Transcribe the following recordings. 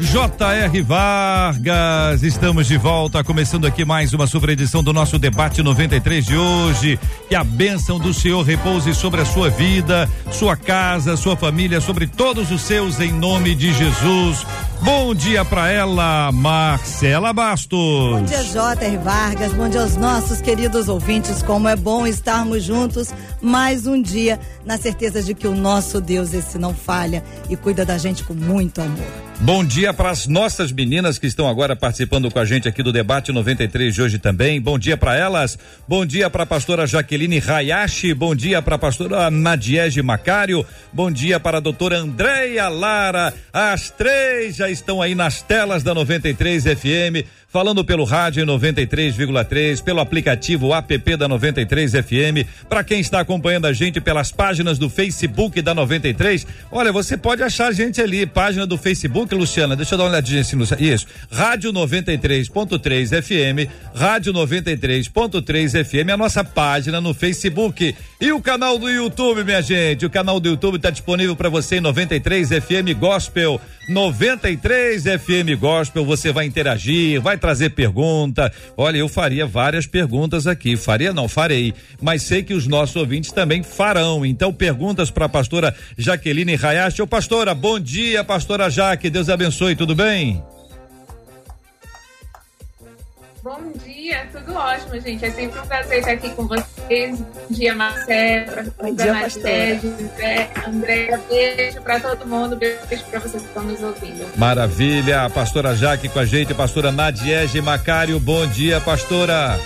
J.R. Vargas, estamos de volta, começando aqui mais uma super edição do nosso debate 93 de hoje. Que a bênção do Senhor repouse sobre a sua vida, sua casa, sua família, sobre todos os seus, em nome de Jesus. Bom dia para ela, Marcela Bastos. Bom dia, J.R. Vargas. Bom dia aos nossos queridos ouvintes. Como é bom estarmos juntos mais um dia, na certeza de que o nosso Deus, esse não falha e cuida da gente com muito amor. Bom dia para as nossas meninas que estão agora participando com a gente aqui do debate 93 de hoje também. Bom dia para elas. Bom dia para a pastora Jaqueline Hayashi. Bom dia para a pastora Nadiege Macário. Bom dia para a doutora Andréia Lara. As três já estão aí nas telas da 93 FM falando pelo rádio em 93,3, pelo aplicativo app da 93 FM. Para quem está acompanhando a gente pelas páginas do Facebook da 93, olha, você pode achar a gente ali, página do Facebook, Luciana. Deixa eu dar uma olhadinha assim, Luciana. Isso. Rádio 93.3 FM, Rádio 93.3 FM, a nossa página no Facebook. E o canal do YouTube, minha gente. O canal do YouTube está disponível para você em 93 FM Gospel. 93 FM Gospel, você vai interagir, vai trazer pergunta. Olha, eu faria várias perguntas aqui. Faria não, farei. Mas sei que os nossos ouvintes também farão. Então, perguntas para a pastora Jaqueline Hayashi. Ô, pastora, bom dia, pastora Jaque. Deus abençoe, tudo bem? Bom dia, tudo ótimo, gente. É sempre um prazer estar aqui com vocês. Bom dia, Marcelo. Bom dia, José, André, beijo para todo mundo. Beijo para vocês que estão nos ouvindo. Maravilha. A pastora Jaque com a gente, a pastora Nadiege Macário. Bom dia, pastora.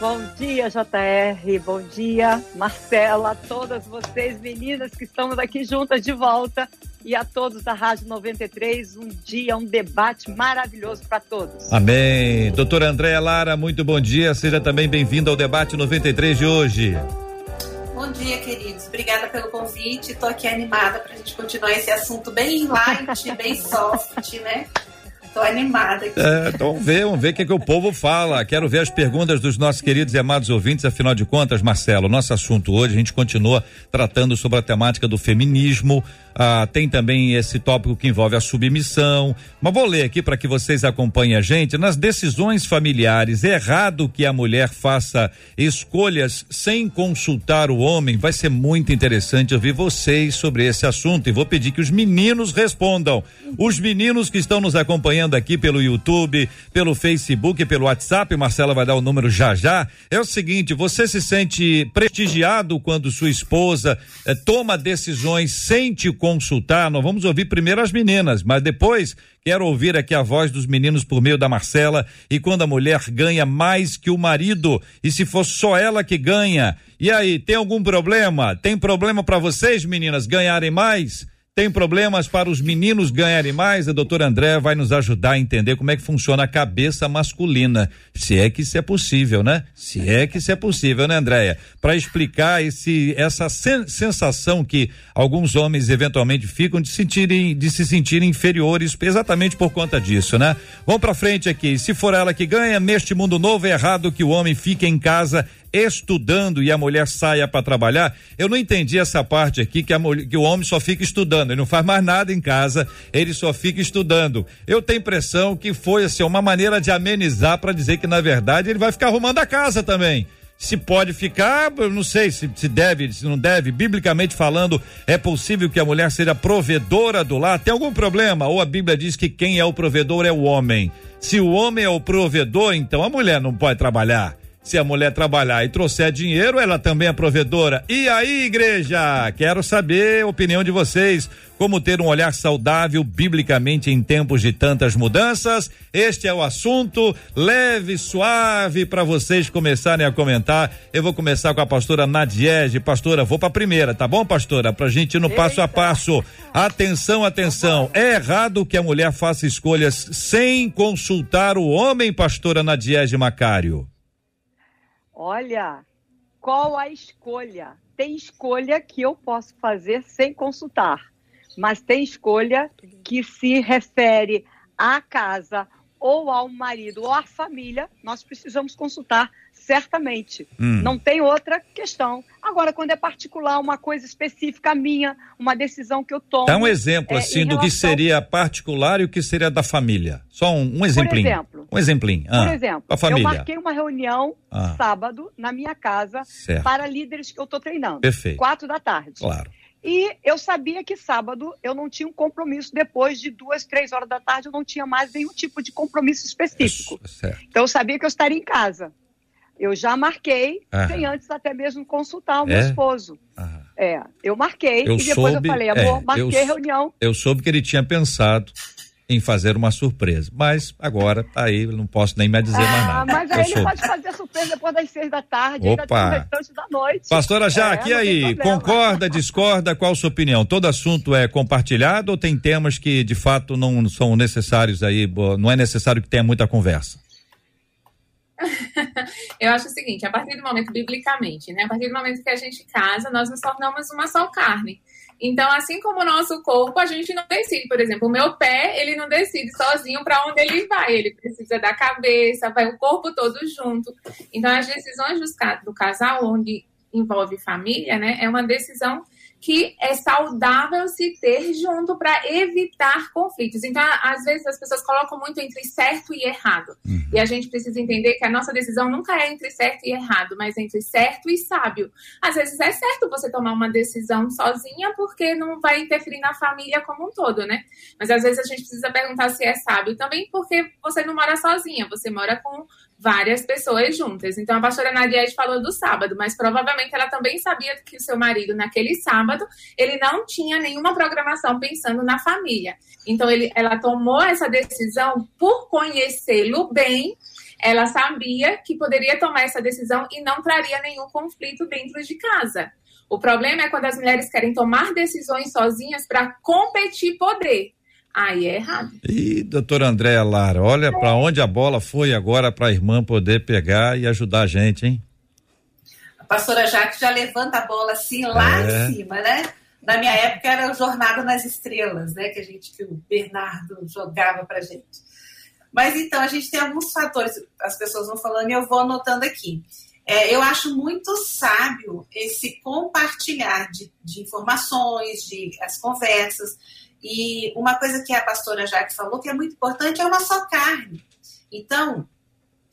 Bom dia, JR. Bom dia, Marcela, todas vocês, meninas que estamos aqui juntas de volta e a todos da Rádio 93. Um dia, um debate maravilhoso para todos. Amém. Doutora Andréa Lara, muito bom dia. Seja também bem-vinda ao debate 93 de hoje. Bom dia, queridos. Obrigada pelo convite. Estou aqui animada para a gente continuar esse assunto bem light, bem soft, né? Tô animada aqui. É, então ver, vamos ver o que, que o povo fala. Quero ver as perguntas dos nossos queridos e amados ouvintes. Afinal de contas, Marcelo, nosso assunto hoje, a gente continua tratando sobre a temática do feminismo, ah, tem também esse tópico que envolve a submissão. Mas vou ler aqui para que vocês acompanhem a gente. Nas decisões familiares, é errado que a mulher faça escolhas sem consultar o homem. Vai ser muito interessante ouvir vocês sobre esse assunto e vou pedir que os meninos respondam. Os meninos que estão nos acompanhando aqui pelo YouTube, pelo Facebook, pelo WhatsApp, Marcela vai dar o número já já. É o seguinte: você se sente prestigiado quando sua esposa eh, toma decisões sem te consultar, nós vamos ouvir primeiro as meninas, mas depois quero ouvir aqui a voz dos meninos por meio da Marcela. E quando a mulher ganha mais que o marido, e se for só ela que ganha, e aí, tem algum problema? Tem problema para vocês, meninas, ganharem mais? Tem problemas para os meninos ganharem mais? A doutora André vai nos ajudar a entender como é que funciona a cabeça masculina. Se é que isso é possível, né? Se é que isso é possível, né, Andréia? Para explicar esse, essa sen sensação que alguns homens eventualmente ficam de, sentirem, de se sentirem inferiores exatamente por conta disso, né? Vamos para frente aqui. Se for ela que ganha, neste mundo novo é errado que o homem fique em casa estudando e a mulher saia para trabalhar. Eu não entendi essa parte aqui que, mulher, que o homem só fica estudando, ele não faz mais nada em casa, ele só fica estudando. Eu tenho impressão que foi assim uma maneira de amenizar para dizer que na verdade ele vai ficar arrumando a casa também se pode ficar, eu não sei se, se deve, se não deve, biblicamente falando, é possível que a mulher seja provedora do lar? Tem algum problema? Ou a Bíblia diz que quem é o provedor é o homem? Se o homem é o provedor, então a mulher não pode trabalhar. Se a mulher trabalhar e trouxer dinheiro, ela também é provedora. E aí, igreja? Quero saber a opinião de vocês. Como ter um olhar saudável biblicamente em tempos de tantas mudanças? Este é o assunto leve, suave para vocês começarem a comentar. Eu vou começar com a pastora Nadiege. Pastora, vou para a primeira, tá bom, pastora? Pra gente ir no Eita. passo a passo. Atenção, atenção. É errado que a mulher faça escolhas sem consultar o homem, pastora Nadiege Macário? Olha, qual a escolha? Tem escolha que eu posso fazer sem consultar mas tem escolha que se refere à casa ou ao marido ou à família, nós precisamos consultar certamente. Hum. Não tem outra questão. Agora, quando é particular, uma coisa específica minha, uma decisão que eu tomo. Dá um exemplo, é, assim, do relação... que seria particular e o que seria da família. Só um, um exemplinho. Por exemplo. Um exemplinho. Ah, por exemplo, a família. eu marquei uma reunião ah. sábado na minha casa certo. para líderes que eu estou treinando. Perfeito. Quatro da tarde. Claro. E eu sabia que sábado eu não tinha um compromisso depois de duas, três horas da tarde, eu não tinha mais nenhum tipo de compromisso específico. Certo. Então eu sabia que eu estaria em casa. Eu já marquei, Aham. sem antes até mesmo consultar o meu é? esposo. Aham. É, eu marquei eu e depois soube, eu falei, amor, é, marquei eu, reunião. Eu soube que ele tinha pensado em fazer uma surpresa. Mas agora, tá aí, não posso nem me dizer ah, mais nada. Mas aí ele pode fazer a surpresa depois das seis da tarde, Opa. ainda tem da noite. Pastora Jaque, é, e aí? Concorda, discorda? Qual a sua opinião? Todo assunto é compartilhado ou tem temas que de fato não são necessários aí, não é necessário que tenha muita conversa? eu acho o seguinte, a partir do momento, biblicamente, né? A partir do momento que a gente casa, nós nos tornamos uma só carne. Então, assim como o nosso corpo, a gente não decide. Por exemplo, o meu pé, ele não decide sozinho para onde ele vai. Ele precisa da cabeça, vai o corpo todo junto. Então, as decisões do casal, onde envolve família, né, é uma decisão que é saudável se ter junto para evitar conflitos. Então, às vezes as pessoas colocam muito entre certo e errado. Uhum. E a gente precisa entender que a nossa decisão nunca é entre certo e errado, mas entre certo e sábio. Às vezes é certo você tomar uma decisão sozinha porque não vai interferir na família como um todo, né? Mas às vezes a gente precisa perguntar se é sábio também porque você não mora sozinha, você mora com várias pessoas juntas. Então a pastora Nadiette falou do sábado, mas provavelmente ela também sabia que o seu marido naquele sábado, ele não tinha nenhuma programação pensando na família. Então ele, ela tomou essa decisão por conhecê-lo bem. Ela sabia que poderia tomar essa decisão e não traria nenhum conflito dentro de casa. O problema é quando as mulheres querem tomar decisões sozinhas para competir poder. Aí é errado. E doutora Andréa Lara, olha para onde a bola foi agora para a irmã poder pegar e ajudar a gente, hein? A pastora Jaque já levanta a bola assim lá é. em cima, né? Na minha época era o Jornada nas Estrelas, né? Que a gente, que o Bernardo jogava pra gente. Mas então, a gente tem alguns fatores, as pessoas vão falando e eu vou anotando aqui. É, eu acho muito sábio esse compartilhar de, de informações, de as conversas. E uma coisa que a pastora Jaque falou que é muito importante é uma só carne. Então,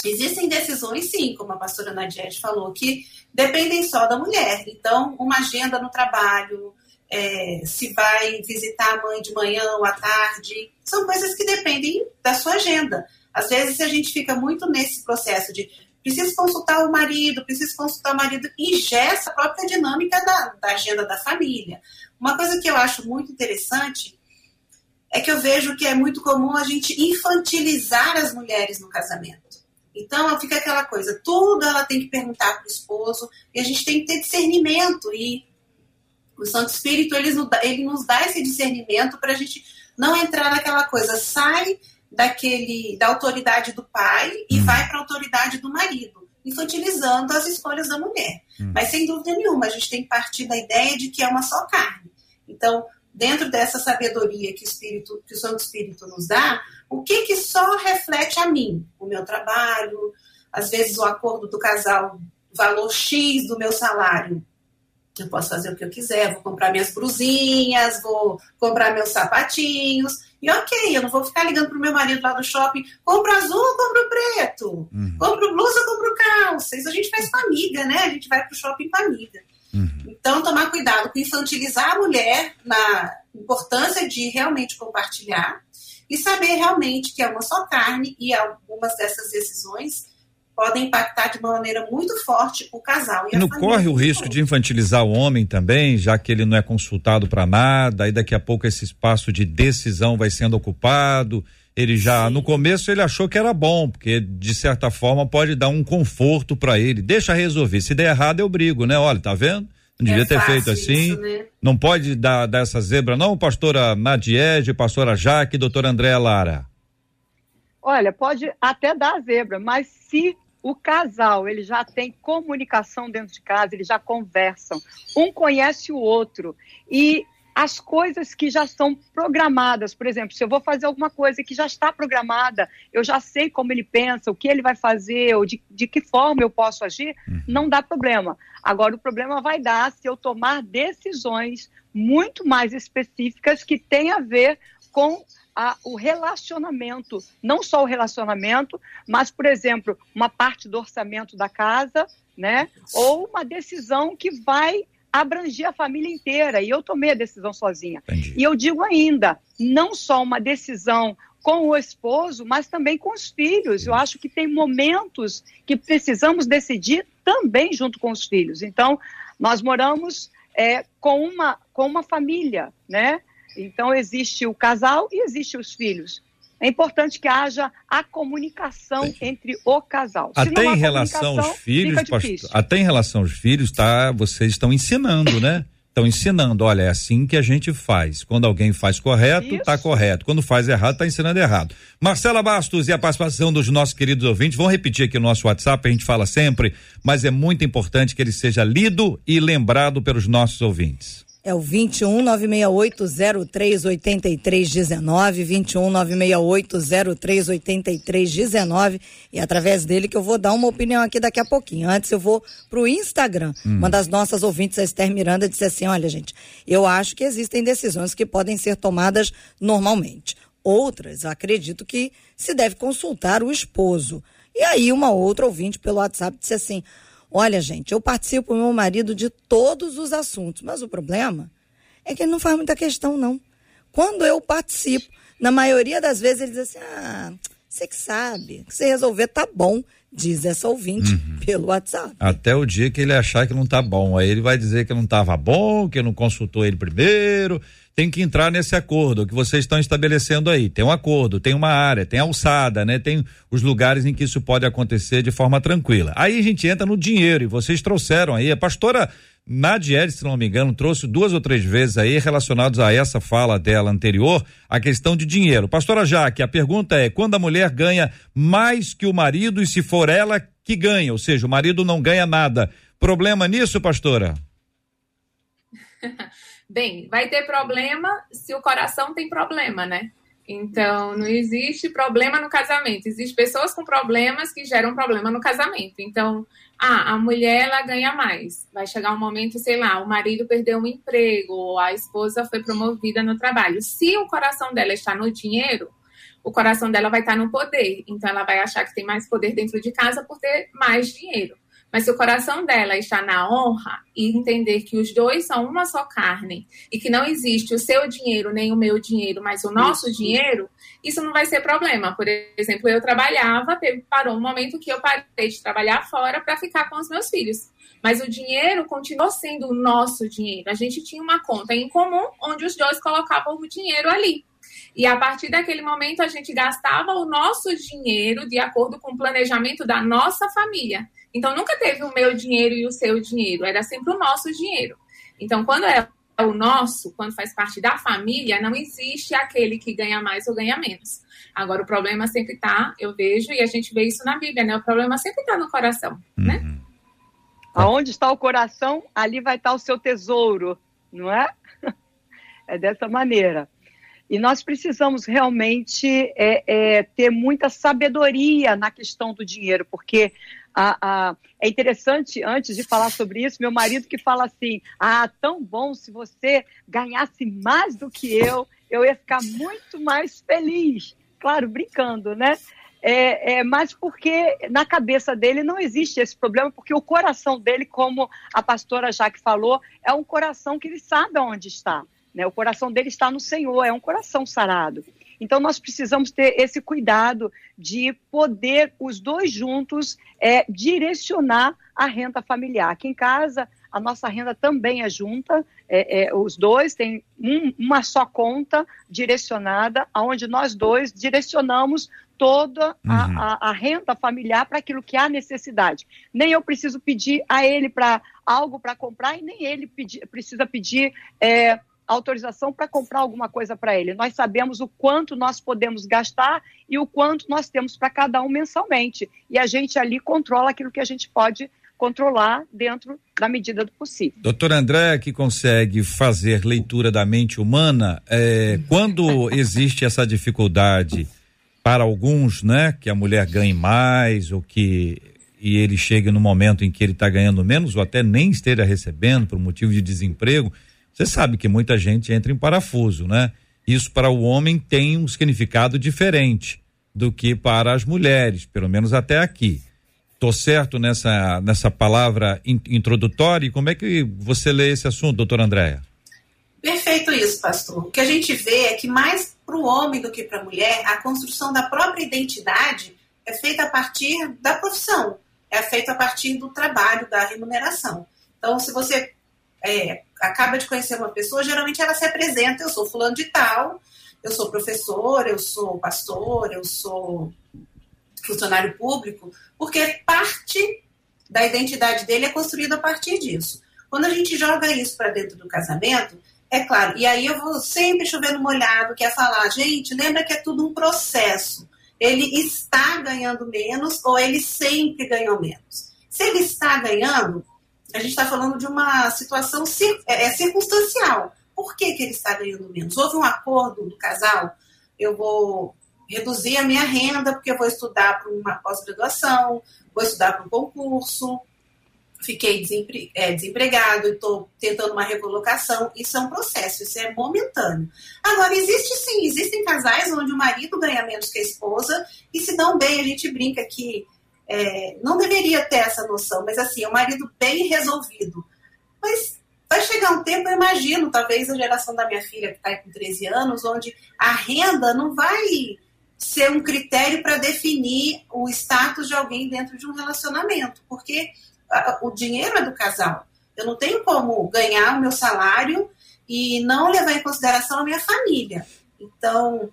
existem decisões, sim, como a pastora Nadiette falou, que dependem só da mulher. Então, uma agenda no trabalho, é, se vai visitar a mãe de manhã ou à tarde, são coisas que dependem da sua agenda. Às vezes a gente fica muito nesse processo de preciso consultar o marido, preciso consultar o marido, e gesta a própria dinâmica da, da agenda da família. Uma coisa que eu acho muito interessante é que eu vejo que é muito comum a gente infantilizar as mulheres no casamento. Então fica aquela coisa, tudo ela tem que perguntar para o esposo, e a gente tem que ter discernimento, e o Santo Espírito ele nos dá, ele nos dá esse discernimento para a gente não entrar naquela coisa, sai daquele da autoridade do pai e hum. vai para a autoridade do marido, infantilizando as escolhas da mulher. Hum. Mas sem dúvida nenhuma, a gente tem que partir da ideia de que é uma só carne. Então, dentro dessa sabedoria que o Espírito, que o Santo Espírito nos dá, o que que só reflete a mim, o meu trabalho, às vezes o acordo do casal, valor X do meu salário. Eu posso fazer o que eu quiser, vou comprar minhas brusinhas, vou comprar meus sapatinhos. E ok, eu não vou ficar ligando pro meu marido lá do shopping, compra azul ou compro preto? Uhum. Compro blusa ou compro calça? Isso a gente faz com amiga, né? A gente vai pro shopping com amiga. Uhum. Então, tomar cuidado com infantilizar a mulher na importância de realmente compartilhar e saber realmente que é uma só carne e algumas dessas decisões podem impactar de uma maneira muito forte o casal. E, e não corre o risco de infantilizar o homem também, já que ele não é consultado para nada, aí daqui a pouco esse espaço de decisão vai sendo ocupado. Ele já, Sim. no começo, ele achou que era bom, porque de certa forma pode dar um conforto para ele. Deixa resolver. Se der errado, eu brigo, né? Olha, tá vendo? Não devia é ter feito assim. Isso, né? Não pode dar, dar essa zebra, não, pastora Nadiege, pastora Jaque, doutora Andréa Lara. Olha, pode até dar zebra, mas se o casal ele já tem comunicação dentro de casa, eles já conversam, um conhece o outro e as coisas que já são programadas, por exemplo, se eu vou fazer alguma coisa que já está programada, eu já sei como ele pensa, o que ele vai fazer, ou de, de que forma eu posso agir, uhum. não dá problema. Agora, o problema vai dar se eu tomar decisões muito mais específicas que têm a ver com a, o relacionamento, não só o relacionamento, mas, por exemplo, uma parte do orçamento da casa, né? Ou uma decisão que vai abranger a família inteira. E eu tomei a decisão sozinha. Entendi. E eu digo ainda, não só uma decisão com o esposo, mas também com os filhos. Eu acho que tem momentos que precisamos decidir também junto com os filhos. Então, nós moramos é, com, uma, com uma família, né? Então, existe o casal e existe os filhos. É importante que haja a comunicação Sim. entre o casal. até em relação aos filhos, pastor, até em relação aos filhos, tá? Vocês estão ensinando, né? Estão ensinando, olha, é assim que a gente faz. Quando alguém faz correto, Isso. tá correto. Quando faz errado, tá ensinando errado. Marcela Bastos e a participação dos nossos queridos ouvintes, vão repetir aqui o nosso WhatsApp, a gente fala sempre, mas é muito importante que ele seja lido e lembrado pelos nossos ouvintes. É o 21 968038319, 21 968038319 e através dele que eu vou dar uma opinião aqui daqui a pouquinho. Antes eu vou pro Instagram. Hum. Uma das nossas ouvintes, a Esther Miranda, disse assim: "Olha, gente, eu acho que existem decisões que podem ser tomadas normalmente. Outras, acredito que se deve consultar o esposo." E aí uma outra ouvinte pelo WhatsApp disse assim: Olha, gente, eu participo com meu marido de todos os assuntos, mas o problema é que ele não faz muita questão, não. Quando eu participo, na maioria das vezes ele diz assim: ah, você que sabe, se resolver tá bom, diz essa ouvinte uhum. pelo WhatsApp. Até o dia que ele achar que não tá bom, aí ele vai dizer que não estava bom, que não consultou ele primeiro, tem que entrar nesse acordo que vocês estão estabelecendo aí. Tem um acordo, tem uma área, tem alçada, né? Tem os lugares em que isso pode acontecer de forma tranquila. Aí a gente entra no dinheiro e vocês trouxeram aí a pastora Nadier, se não me engano, trouxe duas ou três vezes aí relacionados a essa fala dela anterior, a questão de dinheiro. Pastora Jaque, a pergunta é: quando a mulher ganha mais que o marido e se for ela que ganha, ou seja, o marido não ganha nada, problema nisso, pastora? Bem, vai ter problema se o coração tem problema, né? Então, não existe problema no casamento. Existem pessoas com problemas que geram problema no casamento. Então, ah, a mulher ela ganha mais. Vai chegar um momento, sei lá, o marido perdeu um emprego, ou a esposa foi promovida no trabalho. Se o coração dela está no dinheiro, o coração dela vai estar no poder. Então, ela vai achar que tem mais poder dentro de casa por ter mais dinheiro. Mas se o coração dela está na honra e entender que os dois são uma só carne e que não existe o seu dinheiro nem o meu dinheiro, mas o nosso isso. dinheiro, isso não vai ser problema. Por exemplo, eu trabalhava, teve, parou um momento que eu parei de trabalhar fora para ficar com os meus filhos. Mas o dinheiro continuou sendo o nosso dinheiro. A gente tinha uma conta em comum onde os dois colocavam o dinheiro ali. E a partir daquele momento a gente gastava o nosso dinheiro de acordo com o planejamento da nossa família. Então nunca teve o meu dinheiro e o seu dinheiro, era sempre o nosso dinheiro. Então quando é o nosso, quando faz parte da família, não existe aquele que ganha mais ou ganha menos. Agora o problema sempre está, eu vejo e a gente vê isso na Bíblia, né? O problema sempre está no coração, né? uhum. né? Aonde está o coração, ali vai estar o seu tesouro, não é? É dessa maneira. E nós precisamos realmente é, é, ter muita sabedoria na questão do dinheiro, porque a, a, é interessante, antes de falar sobre isso, meu marido que fala assim: ah, tão bom se você ganhasse mais do que eu, eu ia ficar muito mais feliz. Claro, brincando, né? É, é, mas porque na cabeça dele não existe esse problema, porque o coração dele, como a pastora Jaque falou, é um coração que ele sabe onde está. Né? O coração dele está no Senhor, é um coração sarado. Então, nós precisamos ter esse cuidado de poder, os dois juntos, é, direcionar a renda familiar. Aqui em casa, a nossa renda também é junta, é, é, os dois têm um, uma só conta direcionada, onde nós dois direcionamos toda a, uhum. a, a renda familiar para aquilo que há necessidade. Nem eu preciso pedir a ele para algo para comprar e nem ele precisa pedir é, autorização para comprar alguma coisa para ele. Nós sabemos o quanto nós podemos gastar e o quanto nós temos para cada um mensalmente. E a gente ali controla aquilo que a gente pode controlar dentro da medida do possível. Doutor André, que consegue fazer leitura da mente humana, é, quando existe essa dificuldade para alguns, né, que a mulher ganhe mais ou que e ele chegue no momento em que ele está ganhando menos ou até nem esteja recebendo por motivo de desemprego, você sabe que muita gente entra em parafuso, né? Isso para o homem tem um significado diferente do que para as mulheres, pelo menos até aqui. Tô certo nessa, nessa palavra in, introdutória? Como é que você lê esse assunto, doutora Andréa? Perfeito isso, pastor. O que a gente vê é que mais para o homem do que para a mulher, a construção da própria identidade é feita a partir da profissão, é feita a partir do trabalho, da remuneração. Então, se você é, acaba de conhecer uma pessoa, geralmente ela se apresenta, eu sou fulano de tal, eu sou professor, eu sou pastor, eu sou funcionário público, porque parte da identidade dele é construída a partir disso. Quando a gente joga isso para dentro do casamento, é claro, e aí eu vou sempre chovendo molhado, que é falar, gente, lembra que é tudo um processo. Ele está ganhando menos ou ele sempre ganhou menos. Se ele está ganhando, a gente está falando de uma situação é, é, circunstancial. Por que, que ele está ganhando menos? Houve um acordo do casal, eu vou reduzir a minha renda, porque eu vou estudar para uma pós-graduação, vou estudar para um concurso, fiquei desempre, é, desempregado estou tentando uma recolocação. Isso é um processo, isso é momentâneo. Agora, existe sim, existem casais onde o marido ganha menos que a esposa e se dão bem, a gente brinca que é, não deveria ter essa noção, mas assim, é um marido bem resolvido. Mas vai chegar um tempo, eu imagino, talvez a geração da minha filha, que está com 13 anos, onde a renda não vai ser um critério para definir o status de alguém dentro de um relacionamento, porque o dinheiro é do casal. Eu não tenho como ganhar o meu salário e não levar em consideração a minha família. Então,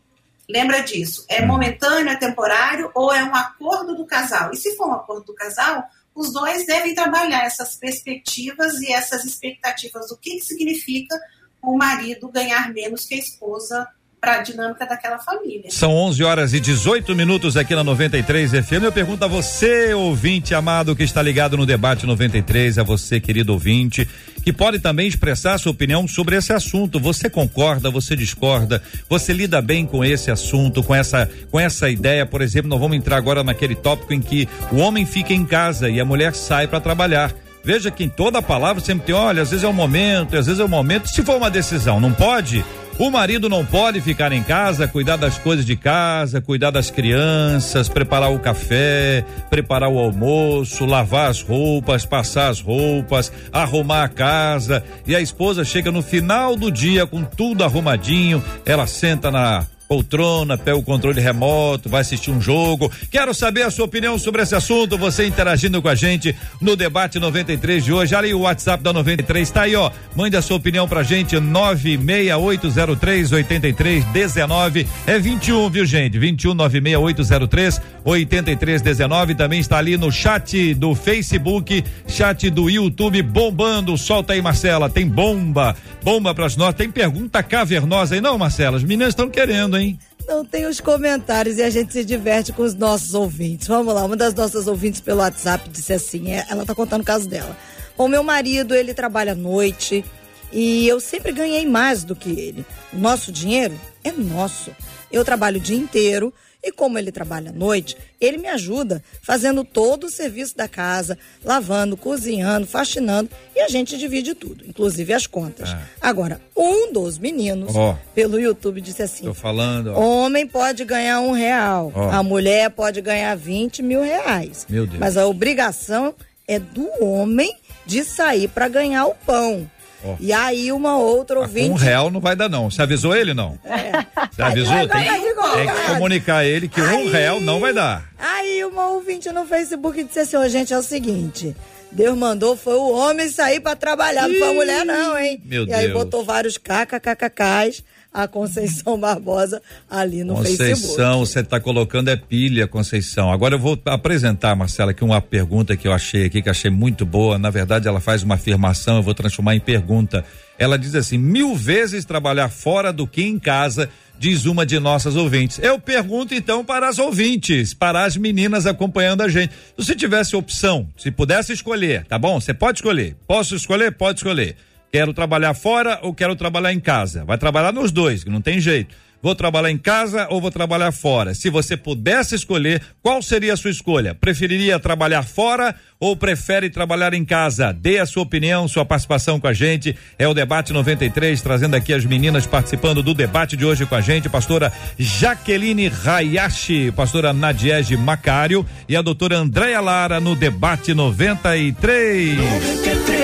lembra disso. É momentâneo, é temporário ou é um acordo do casal? E se for um acordo do casal, os dois devem trabalhar essas perspectivas e essas expectativas do que, que significa o marido ganhar menos que a esposa para a dinâmica daquela família. São 11 horas e 18 minutos aqui na 93 FM. Eu pergunto a você, ouvinte amado que está ligado no debate 93, a você, querido ouvinte, que pode também expressar sua opinião sobre esse assunto. Você concorda, você discorda, você lida bem com esse assunto, com essa com essa ideia, por exemplo, nós vamos entrar agora naquele tópico em que o homem fica em casa e a mulher sai para trabalhar. Veja que em toda palavra sempre tem, olha, às vezes é o momento, às vezes é o momento. Se for uma decisão, não pode? O marido não pode ficar em casa, cuidar das coisas de casa, cuidar das crianças, preparar o café, preparar o almoço, lavar as roupas, passar as roupas, arrumar a casa. E a esposa chega no final do dia com tudo arrumadinho, ela senta na poltrona, pega o controle remoto, vai assistir um jogo. Quero saber a sua opinião sobre esse assunto, você interagindo com a gente no debate 93 de hoje. Ali o WhatsApp da 93 tá aí, ó. Mande a sua opinião pra gente 96803 8319 é 21, viu, gente? 21 96803 8319 também está ali no chat do Facebook, chat do YouTube bombando. Solta aí, Marcela, tem bomba. Bomba pras nós. Tem pergunta cavernosa aí, não, Marcela? As meninas estão querendo hein? Não tem os comentários e a gente se diverte com os nossos ouvintes. Vamos lá, uma das nossas ouvintes pelo WhatsApp disse assim, é, ela tá contando o caso dela. O meu marido, ele trabalha à noite e eu sempre ganhei mais do que ele. O nosso dinheiro é nosso. Eu trabalho o dia inteiro, e como ele trabalha à noite, ele me ajuda fazendo todo o serviço da casa, lavando, cozinhando, faxinando e a gente divide tudo, inclusive as contas. Ah. Agora, um dos meninos oh. pelo YouTube disse assim: Tô falando. Ó. Homem pode ganhar um real, oh. a mulher pode ganhar 20 mil reais. Meu Deus. Mas a obrigação é do homem de sair para ganhar o pão. Oh. E aí uma outra ouvinte. Um real não vai dar, não. Você avisou ele, não? É. Você avisou? Tem, tem que comunicar ele que aí, um real não vai dar. Aí uma ouvinte no Facebook disse assim: oh, gente, é o seguinte. Deus mandou foi o homem sair para trabalhar, não foi a mulher não, hein? Meu e Deus. aí botou vários kkkks a Conceição Barbosa ali no Conceição, Facebook. Conceição, você está colocando é pilha, Conceição. Agora eu vou apresentar, Marcela, aqui uma pergunta que eu achei aqui, que achei muito boa. Na verdade, ela faz uma afirmação, eu vou transformar em pergunta. Ela diz assim: mil vezes trabalhar fora do que em casa diz uma de nossas ouvintes. Eu pergunto então para as ouvintes, para as meninas acompanhando a gente. Se tivesse opção, se pudesse escolher, tá bom? Você pode escolher. Posso escolher? Pode escolher. Quero trabalhar fora ou quero trabalhar em casa? Vai trabalhar nos dois, que não tem jeito. Vou trabalhar em casa ou vou trabalhar fora? Se você pudesse escolher, qual seria a sua escolha? Preferiria trabalhar fora ou prefere trabalhar em casa? Dê a sua opinião, sua participação com a gente. É o Debate 93, trazendo aqui as meninas participando do debate de hoje com a gente. Pastora Jaqueline Hayashi, pastora Nadiege Macário e a doutora Andréia Lara no Debate 93. 93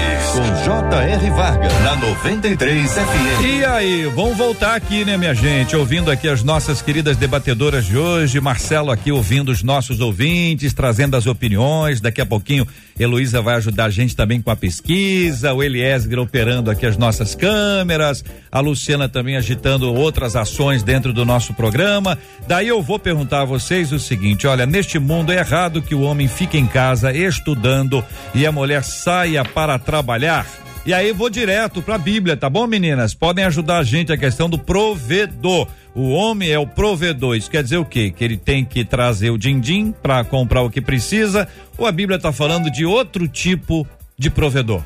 J.R. Vargas, na 93 FM. E aí, vamos voltar aqui, né, minha gente? Ouvindo aqui as nossas queridas debatedoras de hoje. Marcelo aqui ouvindo os nossos ouvintes, trazendo as opiniões. Daqui a pouquinho, Heloísa vai ajudar a gente também com a pesquisa. O Eliezer operando aqui as nossas câmeras. A Luciana também agitando outras ações dentro do nosso programa. Daí eu vou perguntar a vocês o seguinte: olha, neste mundo é errado que o homem fique em casa estudando e a mulher saia para trabalhar. E aí vou direto para a Bíblia, tá bom, meninas? Podem ajudar a gente a questão do provedor. O homem é o provedor. Isso quer dizer o quê? Que ele tem que trazer o din-din para comprar o que precisa, ou a Bíblia está falando de outro tipo de provedor?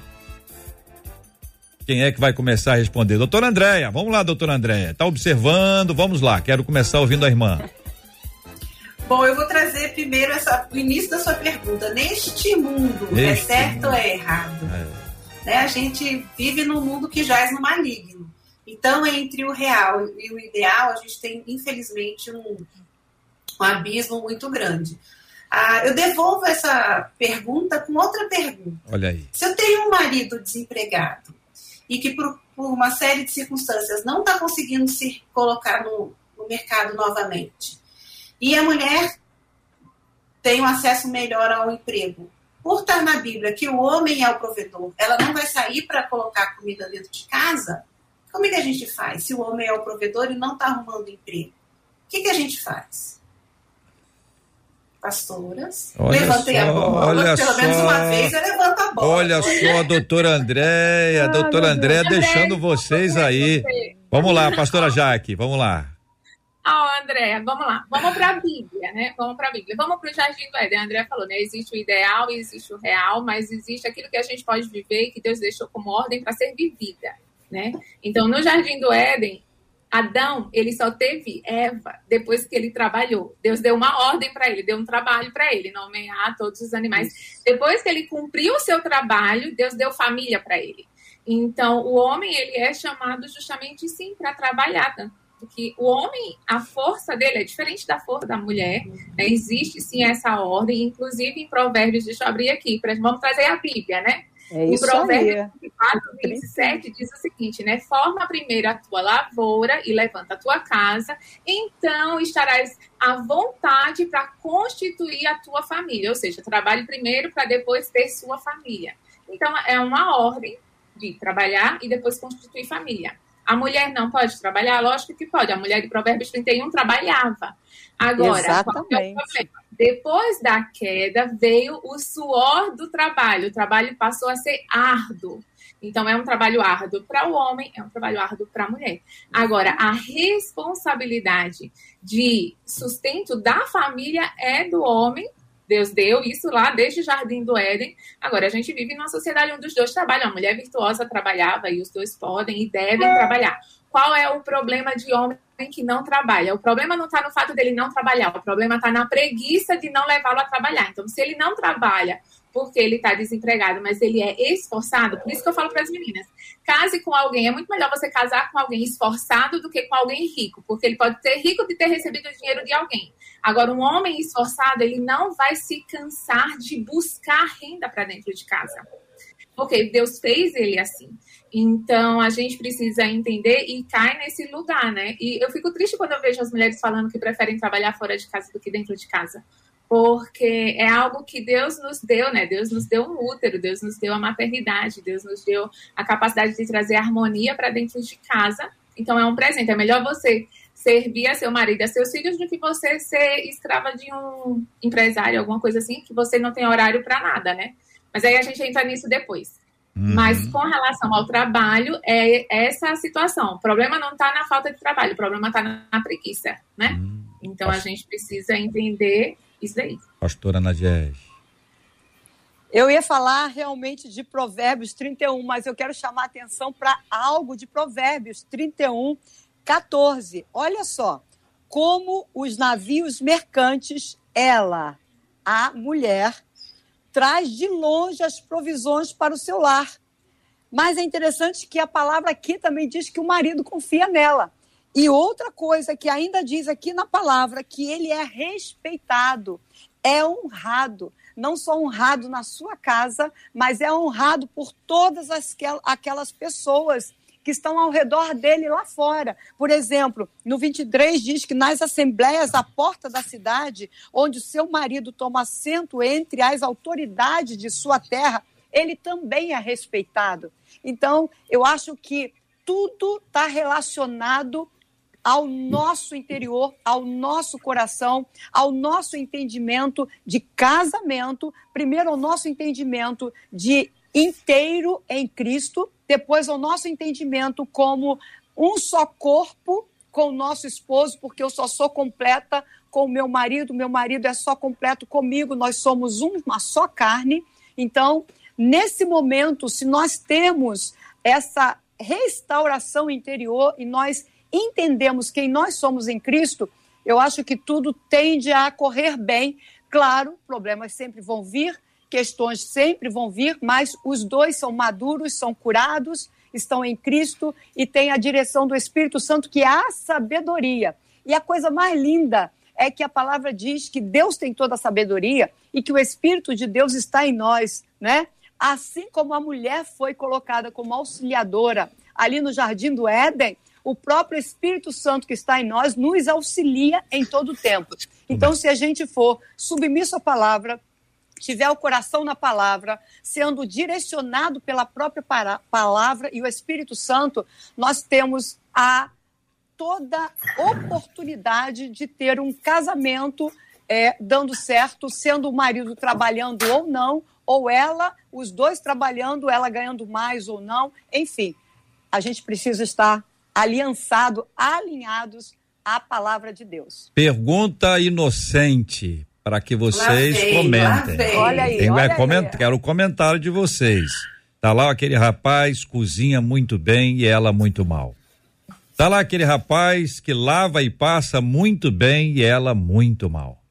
Quem é que vai começar a responder? Doutora Andréia, vamos lá, doutora Andréia. Tá observando, vamos lá. Quero começar ouvindo a irmã. Bom, eu vou trazer primeiro essa, o início da sua pergunta. Neste mundo, é este é certo mundo. ou é errado? É. Né? A gente vive num mundo que jaz no maligno. Então, entre o real e o ideal, a gente tem, infelizmente, um, um abismo muito grande. Ah, eu devolvo essa pergunta com outra pergunta. Olha aí. Se eu tenho um marido desempregado e que, por, por uma série de circunstâncias, não está conseguindo se colocar no, no mercado novamente, e a mulher tem um acesso melhor ao emprego. Por estar na Bíblia que o homem é o provedor, ela não vai sair para colocar comida dentro de casa? Como é que a gente faz se o homem é o provedor e não está arrumando emprego? O que, que a gente faz? pastoras. Olha Levantei só, a bola, olha pelo só, menos uma vez eu levanto a bola. Olha só, doutora Andréia, doutora Andréia deixando vocês aí. Vamos lá, pastora Jaque, vamos lá. Ah, oh, Andréa, vamos lá. Vamos para a Bíblia, né? Vamos para a Bíblia. Vamos para o Jardim do Éden. A Andréa falou, né? Existe o ideal existe o real, mas existe aquilo que a gente pode viver e que Deus deixou como ordem para ser vivida, né? Então, no Jardim do Éden, Adão, ele só teve Eva depois que ele trabalhou. Deus deu uma ordem para ele, deu um trabalho para ele, nomear todos os animais. Depois que ele cumpriu o seu trabalho, Deus deu família para ele. Então, o homem, ele é chamado justamente sim para trabalhar, que o homem, a força dele é diferente da força da mulher. Né? Existe sim essa ordem, inclusive em Provérbios, deixa eu abrir aqui, vamos trazer a Bíblia, né? É em Provérbios 24, 27 diz o seguinte, né? Forma primeiro a tua lavoura e levanta a tua casa, então estarás à vontade para constituir a tua família. Ou seja, trabalhe primeiro para depois ter sua família. Então, é uma ordem de trabalhar e depois constituir família. A mulher não pode trabalhar? Lógico que pode. A mulher de Provérbios 31 trabalhava. Agora, Exatamente. É Depois da queda, veio o suor do trabalho. O trabalho passou a ser árduo. Então, é um trabalho árduo para o homem, é um trabalho árduo para a mulher. Agora, a responsabilidade de sustento da família é do homem Deus deu isso lá desde o Jardim do Éden. Agora, a gente vive numa sociedade onde os dois trabalham. A mulher virtuosa trabalhava e os dois podem e devem trabalhar. Qual é o problema de homem que não trabalha. O problema não está no fato dele não trabalhar, o problema está na preguiça de não levá-lo a trabalhar. Então, se ele não trabalha porque ele está desempregado, mas ele é esforçado, por isso que eu falo para as meninas: case com alguém. É muito melhor você casar com alguém esforçado do que com alguém rico, porque ele pode ser rico de ter recebido dinheiro de alguém. Agora, um homem esforçado, ele não vai se cansar de buscar renda para dentro de casa. Porque Deus fez ele assim. Então, a gente precisa entender e cai nesse lugar, né? E eu fico triste quando eu vejo as mulheres falando que preferem trabalhar fora de casa do que dentro de casa. Porque é algo que Deus nos deu, né? Deus nos deu um útero, Deus nos deu a maternidade, Deus nos deu a capacidade de trazer harmonia para dentro de casa. Então, é um presente. É melhor você servir a seu marido a seus filhos do que você ser escrava de um empresário, alguma coisa assim, que você não tem horário para nada, né? Mas aí a gente entra nisso depois. Uhum. Mas com relação ao trabalho, é essa a situação. O problema não está na falta de trabalho, o problema está na preguiça, né? Uhum. Então a gente precisa entender isso daí. Pastora Nadiege. Eu ia falar realmente de Provérbios 31, mas eu quero chamar a atenção para algo de Provérbios 31, 14. Olha só, como os navios mercantes, ela, a mulher, traz de longe as provisões para o seu lar. Mas é interessante que a palavra aqui também diz que o marido confia nela. E outra coisa que ainda diz aqui na palavra, que ele é respeitado, é honrado. Não só honrado na sua casa, mas é honrado por todas as, aquelas pessoas que estão ao redor dele lá fora. Por exemplo, no 23 diz que nas assembleias à porta da cidade, onde o seu marido toma assento entre as autoridades de sua terra, ele também é respeitado. Então, eu acho que tudo está relacionado ao nosso interior, ao nosso coração, ao nosso entendimento de casamento, primeiro ao nosso entendimento de inteiro em Cristo, depois ao nosso entendimento como um só corpo com o nosso esposo, porque eu só sou completa com o meu marido, meu marido é só completo comigo, nós somos uma só carne. Então, nesse momento, se nós temos essa restauração interior e nós entendemos quem nós somos em Cristo, eu acho que tudo tende a correr bem. Claro, problemas sempre vão vir, questões sempre vão vir, mas os dois são maduros, são curados, estão em Cristo e têm a direção do Espírito Santo, que é a sabedoria. E a coisa mais linda é que a palavra diz que Deus tem toda a sabedoria e que o Espírito de Deus está em nós, né? Assim como a mulher foi colocada como auxiliadora ali no jardim do Éden, o próprio Espírito Santo que está em nós nos auxilia em todo o tempo. Então, se a gente for submisso à palavra, tiver o coração na palavra, sendo direcionado pela própria palavra e o Espírito Santo, nós temos a toda oportunidade de ter um casamento é, dando certo, sendo o marido trabalhando ou não, ou ela, os dois trabalhando, ela ganhando mais ou não, enfim, a gente precisa estar aliançado, alinhados à palavra de Deus. Pergunta inocente para que vocês veio, comentem. Olha aí, Tem, olha coment... aí. Quero o comentário de vocês. Tá lá aquele rapaz cozinha muito bem e ela muito mal. Tá lá aquele rapaz que lava e passa muito bem e ela muito mal.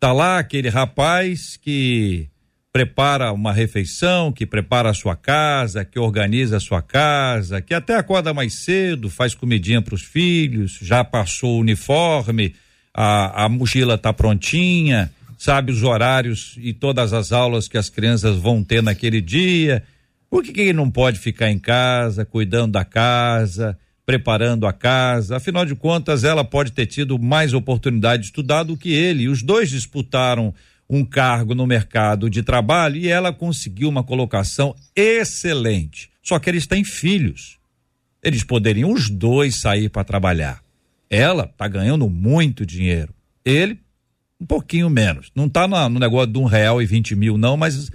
Tá lá aquele rapaz que prepara uma refeição, que prepara a sua casa, que organiza a sua casa, que até acorda mais cedo, faz comidinha para os filhos, já passou o uniforme, a, a mochila está prontinha, sabe os horários e todas as aulas que as crianças vão ter naquele dia. Por que, que não pode ficar em casa, cuidando da casa, preparando a casa? Afinal de contas, ela pode ter tido mais oportunidade de estudar do que ele. Os dois disputaram um cargo no mercado de trabalho e ela conseguiu uma colocação excelente. Só que eles têm filhos. Eles poderiam os dois sair para trabalhar. Ela está ganhando muito dinheiro. Ele, um pouquinho menos. Não está no negócio de um real e vinte mil, não, mas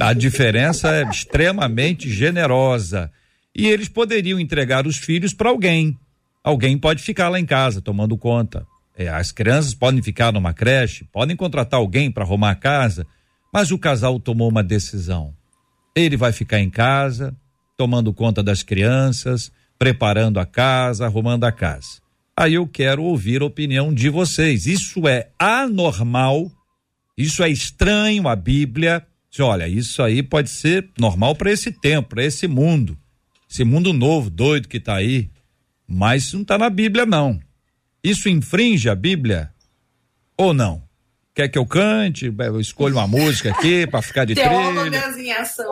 a diferença é extremamente generosa. E eles poderiam entregar os filhos para alguém. Alguém pode ficar lá em casa tomando conta. É, as crianças podem ficar numa creche, podem contratar alguém para arrumar a casa, mas o casal tomou uma decisão. Ele vai ficar em casa, tomando conta das crianças, preparando a casa, arrumando a casa Aí eu quero ouvir a opinião de vocês. Isso é anormal? Isso é estranho à Bíblia? Olha, isso aí pode ser normal para esse tempo, para esse mundo. Esse mundo novo, doido que está aí. Mas não está na Bíblia, não. Isso infringe a Bíblia? Ou não? Quer que eu cante? Eu escolho uma música aqui para ficar de trilha.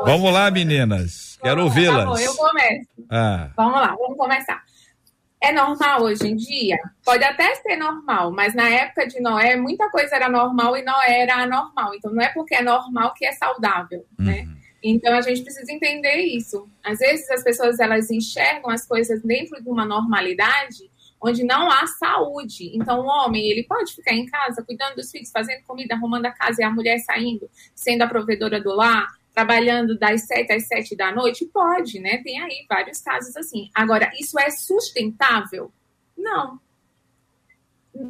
Vamos lá, meninas. Quero ouvi-las. Tá eu começo. Ah. Vamos lá, vamos começar. É normal hoje em dia? Pode até ser normal, mas na época de Noé, muita coisa era normal e Noé era anormal. Então não é porque é normal que é saudável, né? uhum. né? Então a gente precisa entender isso. Às vezes as pessoas elas enxergam as coisas dentro de uma normalidade onde não há saúde. Então o homem, ele pode ficar em casa cuidando dos filhos, fazendo comida, arrumando a casa e a mulher saindo, sendo a provedora do lar, trabalhando das sete às sete da noite? Pode, né? Tem aí vários casos assim. Agora, isso é sustentável? Não.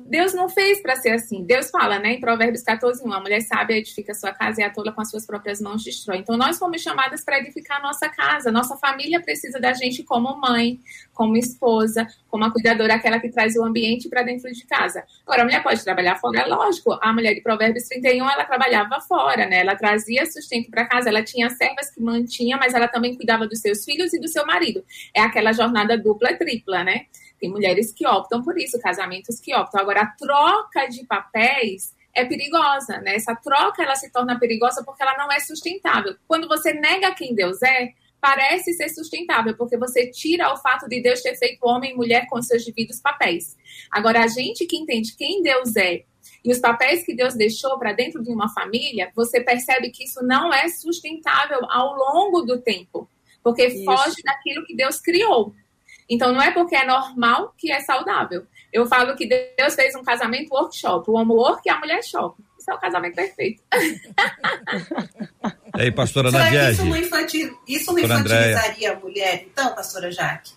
Deus não fez para ser assim. Deus fala, né, em Provérbios 14, 1, a mulher sábia edifica sua casa e a tola com as suas próprias mãos destrói. Então, nós fomos chamadas para edificar nossa casa. Nossa família precisa da gente como mãe, como esposa, como a cuidadora, aquela que traz o ambiente para dentro de casa. Agora, a mulher pode trabalhar fora, é lógico. A mulher de Provérbios 31, ela trabalhava fora, né? Ela trazia sustento para casa, ela tinha servas que mantinha, mas ela também cuidava dos seus filhos e do seu marido. É aquela jornada dupla, tripla, né? Tem mulheres que optam por isso, casamentos que optam. Agora, a troca de papéis é perigosa, né? Essa troca ela se torna perigosa porque ela não é sustentável. Quando você nega quem Deus é, parece ser sustentável, porque você tira o fato de Deus ter feito homem e mulher com seus devidos papéis. Agora, a gente que entende quem Deus é e os papéis que Deus deixou para dentro de uma família, você percebe que isso não é sustentável ao longo do tempo, porque isso. foge daquilo que Deus criou. Então, não é porque é normal que é saudável. Eu falo que Deus fez um casamento workshop, o homem work e a mulher shop. Isso é o casamento perfeito. E aí, pastora Nadiege? Isso não, infantil, isso não infantilizaria a mulher, então, pastora Jaque?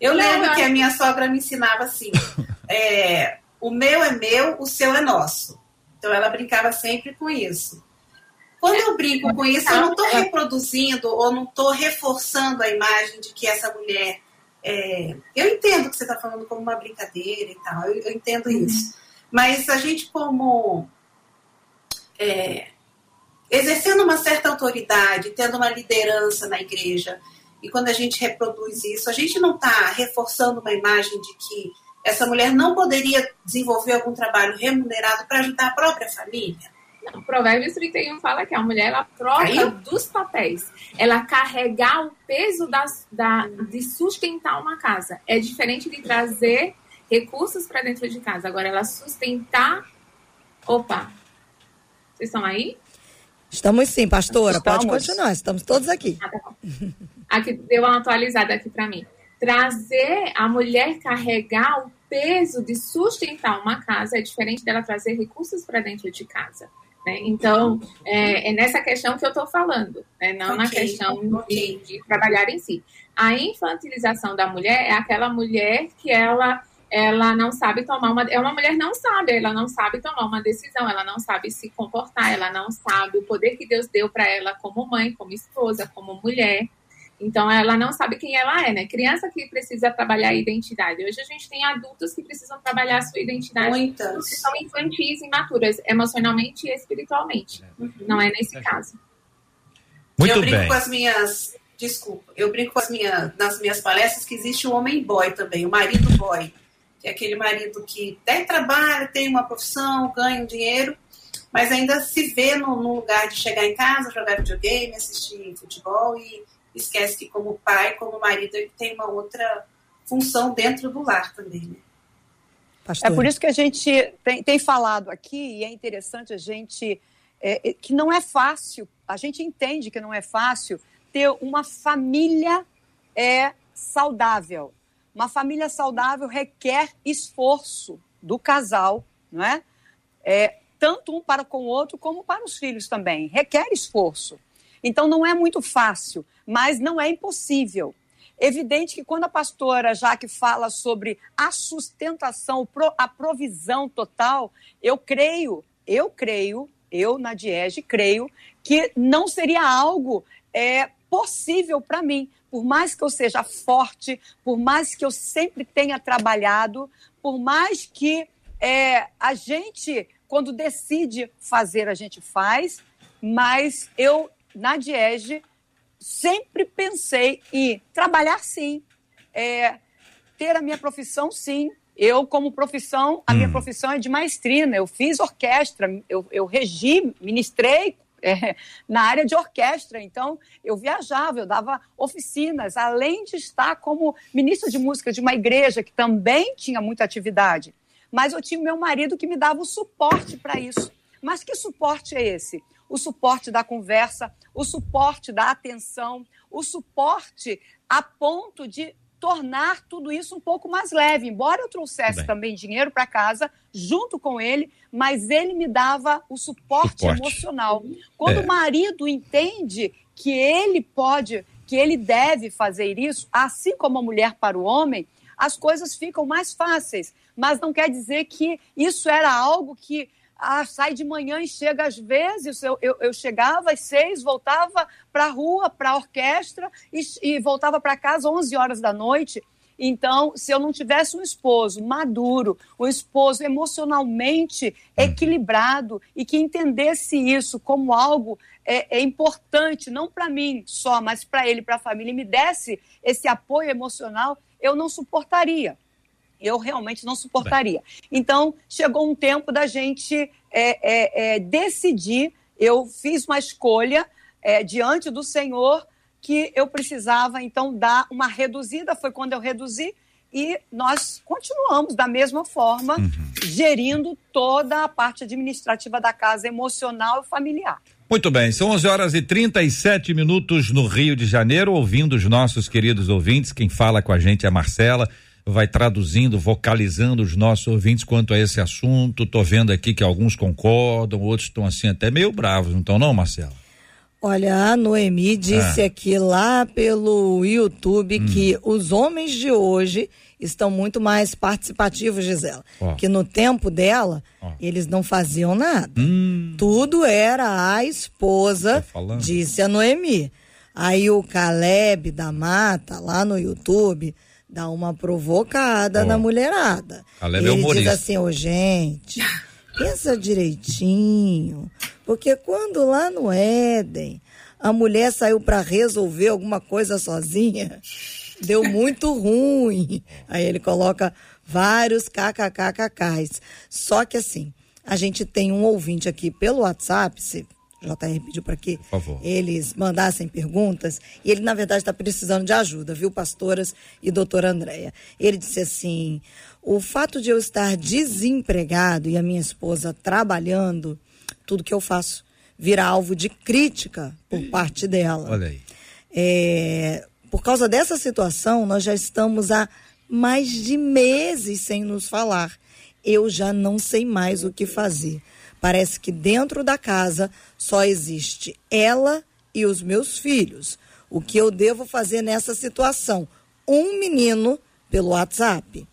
Eu lembro não, que a minha sogra me ensinava assim: é, o meu é meu, o seu é nosso. Então, ela brincava sempre com isso. Quando eu brinco com isso, eu não estou reproduzindo ou não estou reforçando a imagem de que essa mulher é, eu entendo que você está falando como uma brincadeira e tal, eu, eu entendo uhum. isso. Mas a gente, como é, exercendo uma certa autoridade, tendo uma liderança na igreja, e quando a gente reproduz isso, a gente não está reforçando uma imagem de que essa mulher não poderia desenvolver algum trabalho remunerado para ajudar a própria família? Não, Provérbios 31 fala que a mulher ela troca Caiu? dos papéis. Ela carregar o peso das, da, de sustentar uma casa. É diferente de trazer recursos para dentro de casa. Agora, ela sustentar. Opa! Vocês estão aí? Estamos sim, pastora. Estamos. Pode continuar. Estamos todos aqui. Ah, tá aqui deu uma atualizada aqui para mim. Trazer a mulher carregar o peso de sustentar uma casa é diferente dela trazer recursos para dentro de casa. Né? Então, é, é, nessa questão que eu estou falando, né? não okay, na questão okay. de, de, trabalhar em si. A infantilização da mulher é aquela mulher que ela, ela não sabe tomar uma. É uma mulher não sabe, ela não sabe tomar uma decisão, ela não sabe se comportar, ela não sabe o poder que Deus deu para ela como mãe, como esposa, como mulher. Então, ela não sabe quem ela é, né? Criança que precisa trabalhar a identidade. Hoje a gente tem adultos que precisam trabalhar a sua identidade. Muitas. Que são infantis e imaturas, emocionalmente e espiritualmente. Uhum. Não é nesse caso. Muito eu brinco bem. com as minhas. Desculpa, eu brinco com as minhas, nas minhas palestras que existe o homem boy também, o marido boy. Que é aquele marido que até trabalha, tem uma profissão, ganha um dinheiro, mas ainda se vê no, no lugar de chegar em casa, jogar videogame, assistir futebol e esquece que como pai, como marido, ele tem uma outra função dentro do lar também, né? É por isso que a gente tem, tem falado aqui, e é interessante a gente, é, é, que não é fácil, a gente entende que não é fácil ter uma família é, saudável. Uma família saudável requer esforço do casal, não é? é? Tanto um para com o outro, como para os filhos também. Requer esforço. Então não é muito fácil, mas não é impossível. Evidente que quando a pastora Jaque fala sobre a sustentação, a provisão total, eu creio, eu creio, eu na Diege creio que não seria algo é, possível para mim. Por mais que eu seja forte, por mais que eu sempre tenha trabalhado, por mais que é, a gente, quando decide fazer, a gente faz, mas eu, na Diege, sempre pensei em trabalhar sim, é, ter a minha profissão sim. Eu, como profissão, a hum. minha profissão é de maestrina. Eu fiz orquestra, eu, eu regi, ministrei é, na área de orquestra. Então, eu viajava, eu dava oficinas, além de estar como ministra de música de uma igreja que também tinha muita atividade. Mas eu tinha meu marido que me dava o suporte para isso. Mas que suporte é esse? O suporte da conversa, o suporte da atenção, o suporte a ponto de tornar tudo isso um pouco mais leve. Embora eu trouxesse Bem. também dinheiro para casa junto com ele, mas ele me dava o suporte, suporte. emocional. Quando é. o marido entende que ele pode, que ele deve fazer isso, assim como a mulher para o homem, as coisas ficam mais fáceis. Mas não quer dizer que isso era algo que ah, sai de manhã e chega às vezes. Eu, eu, eu chegava às seis, voltava para a rua, para a orquestra e, e voltava para casa às 11 horas da noite. Então, se eu não tivesse um esposo maduro, um esposo emocionalmente equilibrado e que entendesse isso como algo é, é importante, não para mim só, mas para ele, para a família, e me desse esse apoio emocional, eu não suportaria eu realmente não suportaria. Então, chegou um tempo da gente é, é, é, decidir. Eu fiz uma escolha é, diante do Senhor que eu precisava, então, dar uma reduzida. Foi quando eu reduzi e nós continuamos da mesma forma, uhum. gerindo toda a parte administrativa da casa, emocional e familiar. Muito bem, são 11 horas e 37 minutos no Rio de Janeiro, ouvindo os nossos queridos ouvintes. Quem fala com a gente é a Marcela vai traduzindo, vocalizando os nossos ouvintes quanto a esse assunto. Tô vendo aqui que alguns concordam, outros estão assim até meio bravos, não estão não, Marcelo? Olha, a Noemi disse ah. aqui lá pelo YouTube hum. que os homens de hoje estão muito mais participativos, Gisela. Oh. Que no tempo dela, oh. eles não faziam nada. Hum. Tudo era a esposa, disse a Noemi. Aí o Caleb da Mata, lá no YouTube, dá uma provocada oh. na mulherada. Caleb é Ele é diz assim, ô oh, gente, pensa direitinho, porque quando lá no Éden a mulher saiu para resolver alguma coisa sozinha, deu muito ruim. Aí ele coloca vários kkkkk's. Só que assim, a gente tem um ouvinte aqui pelo WhatsApp, se JR pediu para que eles mandassem perguntas e ele, na verdade, está precisando de ajuda, viu, pastoras e doutora Andréia. Ele disse assim: o fato de eu estar desempregado e a minha esposa trabalhando, tudo que eu faço vira alvo de crítica por parte dela. Olha aí. É, por causa dessa situação, nós já estamos há mais de meses sem nos falar. Eu já não sei mais o que fazer. Parece que dentro da casa só existe ela e os meus filhos. O que eu devo fazer nessa situação? Um menino pelo WhatsApp.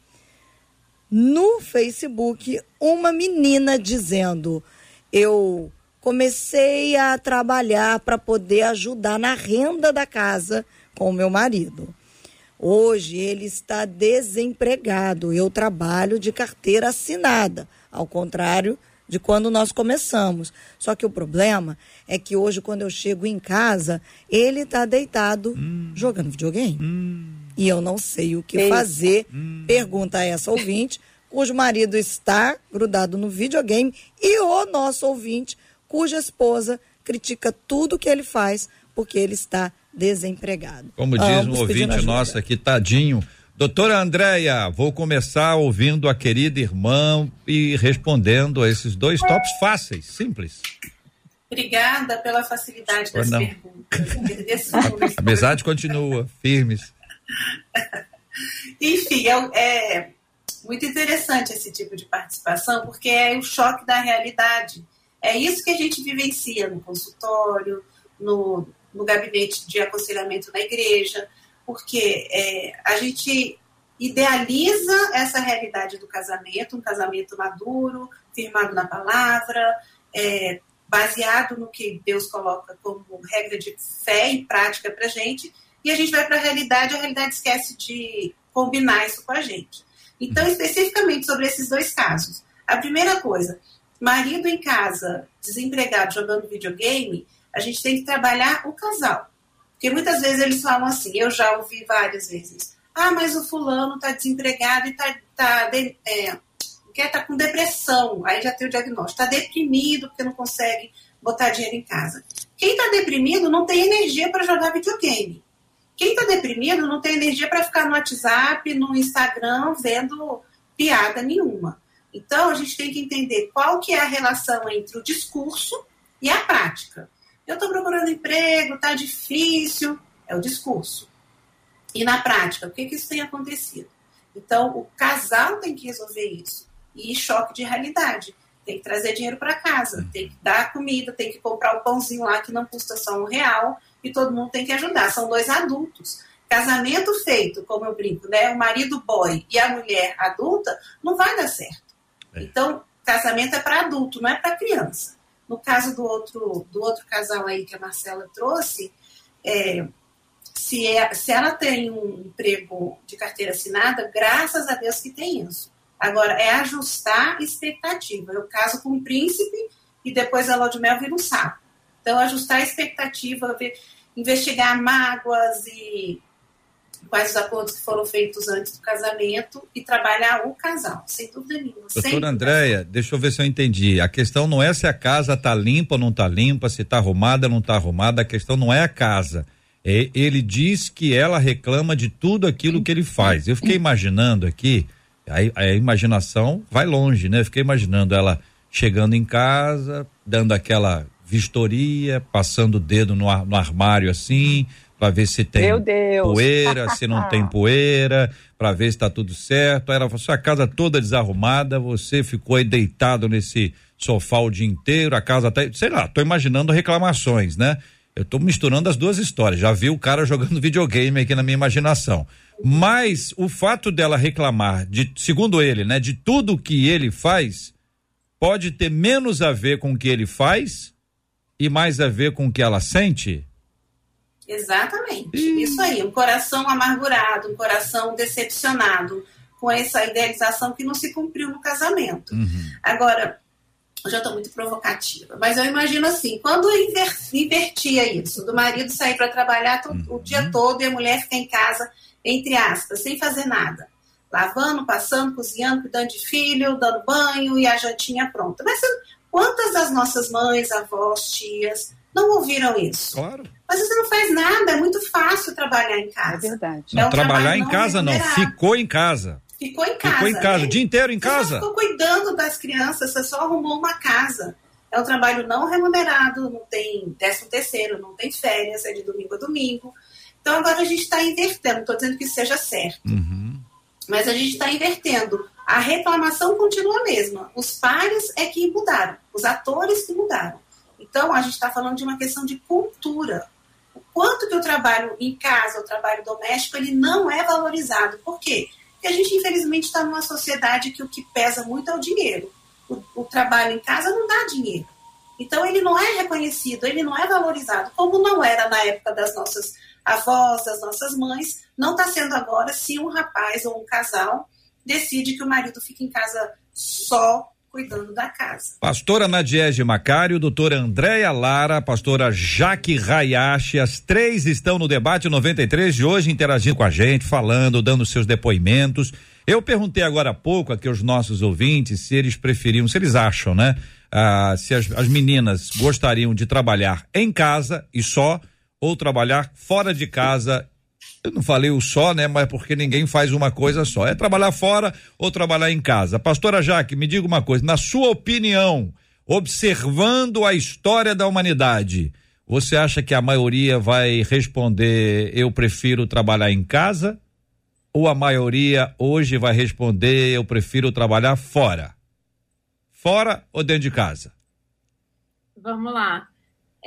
No Facebook, uma menina dizendo: Eu comecei a trabalhar para poder ajudar na renda da casa com o meu marido. Hoje ele está desempregado. Eu trabalho de carteira assinada, ao contrário de quando nós começamos. Só que o problema é que hoje, quando eu chego em casa, ele está deitado hum. jogando videogame. Hum. E eu não sei o que fazer. Hum. Pergunta a essa ouvinte, cujo marido está grudado no videogame, e o nosso ouvinte, cuja esposa critica tudo que ele faz porque ele está desempregado. Como diz um ouvinte nosso aqui, tadinho Doutora Andréia, vou começar ouvindo a querida irmã e respondendo a esses dois tópicos fáceis, simples. Obrigada pela facilidade das não. perguntas. a amizade continua, firmes. Enfim, é, é, muito interessante esse tipo de participação, porque é o choque da realidade. É isso que a gente vivencia no consultório, no, no gabinete de aconselhamento da igreja porque é, a gente idealiza essa realidade do casamento, um casamento maduro, firmado na palavra, é, baseado no que Deus coloca como regra de fé e prática para gente, e a gente vai para a realidade, a realidade esquece de combinar isso com a gente. Então, uhum. especificamente sobre esses dois casos. A primeira coisa, marido em casa, desempregado, jogando videogame, a gente tem que trabalhar o casal. Porque muitas vezes eles falam assim, eu já ouvi várias vezes, ah, mas o fulano está desempregado e está tá, é, tá com depressão, aí já tem o diagnóstico, está deprimido porque não consegue botar dinheiro em casa. Quem está deprimido não tem energia para jogar videogame. Quem está deprimido não tem energia para ficar no WhatsApp, no Instagram, vendo piada nenhuma. Então, a gente tem que entender qual que é a relação entre o discurso e a prática. Eu estou procurando emprego, está difícil, é o discurso. E na prática, por que, que isso tem acontecido? Então, o casal tem que resolver isso. E choque de realidade. Tem que trazer dinheiro para casa, tem que dar comida, tem que comprar o pãozinho lá que não custa só um real e todo mundo tem que ajudar. São dois adultos. Casamento feito, como eu brinco, né? O marido boy e a mulher adulta, não vai dar certo. É. Então, casamento é para adulto, não é para criança. No caso do outro, do outro casal aí que a Marcela trouxe, é, se, é, se ela tem um emprego de carteira assinada, graças a Deus que tem isso. Agora, é ajustar expectativa. Eu caso com um príncipe e depois a lua de mel vira um sapo. Então, ajustar a expectativa, ver, investigar mágoas e quais os acordos que foram feitos antes do casamento e trabalhar o casal, sem dúvida nenhuma. Doutora Andréia, deixa eu ver se eu entendi. A questão não é se a casa está limpa ou não está limpa, se está arrumada ou não está arrumada, a questão não é a casa. É, ele diz que ela reclama de tudo aquilo que ele faz. Eu fiquei imaginando aqui, a, a imaginação vai longe, né? Eu fiquei imaginando ela chegando em casa, dando aquela vistoria, passando o dedo no, no armário assim, para ver se tem poeira, se não tem poeira, para ver se está tudo certo. Era a sua casa toda desarrumada, você ficou aí deitado nesse sofá o dia inteiro, a casa tá, sei lá, tô imaginando reclamações, né? Eu tô misturando as duas histórias. Já vi o cara jogando videogame aqui na minha imaginação. Mas o fato dela reclamar de, segundo ele, né, de tudo que ele faz, pode ter menos a ver com o que ele faz e mais a ver com o que ela sente? Exatamente. Isso aí, um coração amargurado, um coração decepcionado com essa idealização que não se cumpriu no casamento. Uhum. Agora, eu já estou muito provocativa, mas eu imagino assim, quando eu invertia isso, do marido sair para trabalhar uhum. o dia todo e a mulher ficar em casa, entre aspas, sem fazer nada. Lavando, passando, cozinhando, cuidando de filho, dando banho e a jantinha pronta. Mas quantas das nossas mães, avós, tias não ouviram isso? Claro. Mas você não faz nada, é muito fácil trabalhar em casa. É verdade. Não, é um trabalhar em casa não, ficou em casa. Ficou em casa. Ficou em casa, né? o dia inteiro em você casa. Você ficou cuidando das crianças, você só arrumou uma casa. É um trabalho não remunerado, não tem décimo terceiro, não tem férias, é de domingo a domingo. Então agora a gente está invertendo, estou dizendo que isso seja certo. Uhum. Mas a gente está invertendo. A reclamação continua a mesma. Os pares é que mudaram, os atores que mudaram. Então a gente está falando de uma questão de cultura quanto que o trabalho em casa, o trabalho doméstico, ele não é valorizado. Por quê? Porque a gente, infelizmente, está numa sociedade que o que pesa muito é o dinheiro. O, o, trabalho em casa não dá dinheiro. Então, ele não é reconhecido, ele não é valorizado, como não era na época das nossas avós, das nossas mães, não está sendo agora se um rapaz ou um casal decide que o marido fica em casa só cuidando da casa. Pastora Nadiege Macário, doutora Andréia Lara, pastora Jaque Hayashi, as três estão no debate 93 de hoje interagindo com a gente, falando, dando seus depoimentos. Eu perguntei agora há pouco aqui aos nossos ouvintes se eles preferiam, se eles acham, né? Ah, se as, as meninas gostariam de trabalhar em casa e só, ou trabalhar fora de casa eu não falei o só, né? Mas porque ninguém faz uma coisa só. É trabalhar fora ou trabalhar em casa. Pastora Jaque, me diga uma coisa. Na sua opinião, observando a história da humanidade, você acha que a maioria vai responder eu prefiro trabalhar em casa? Ou a maioria hoje vai responder eu prefiro trabalhar fora? Fora ou dentro de casa? Vamos lá.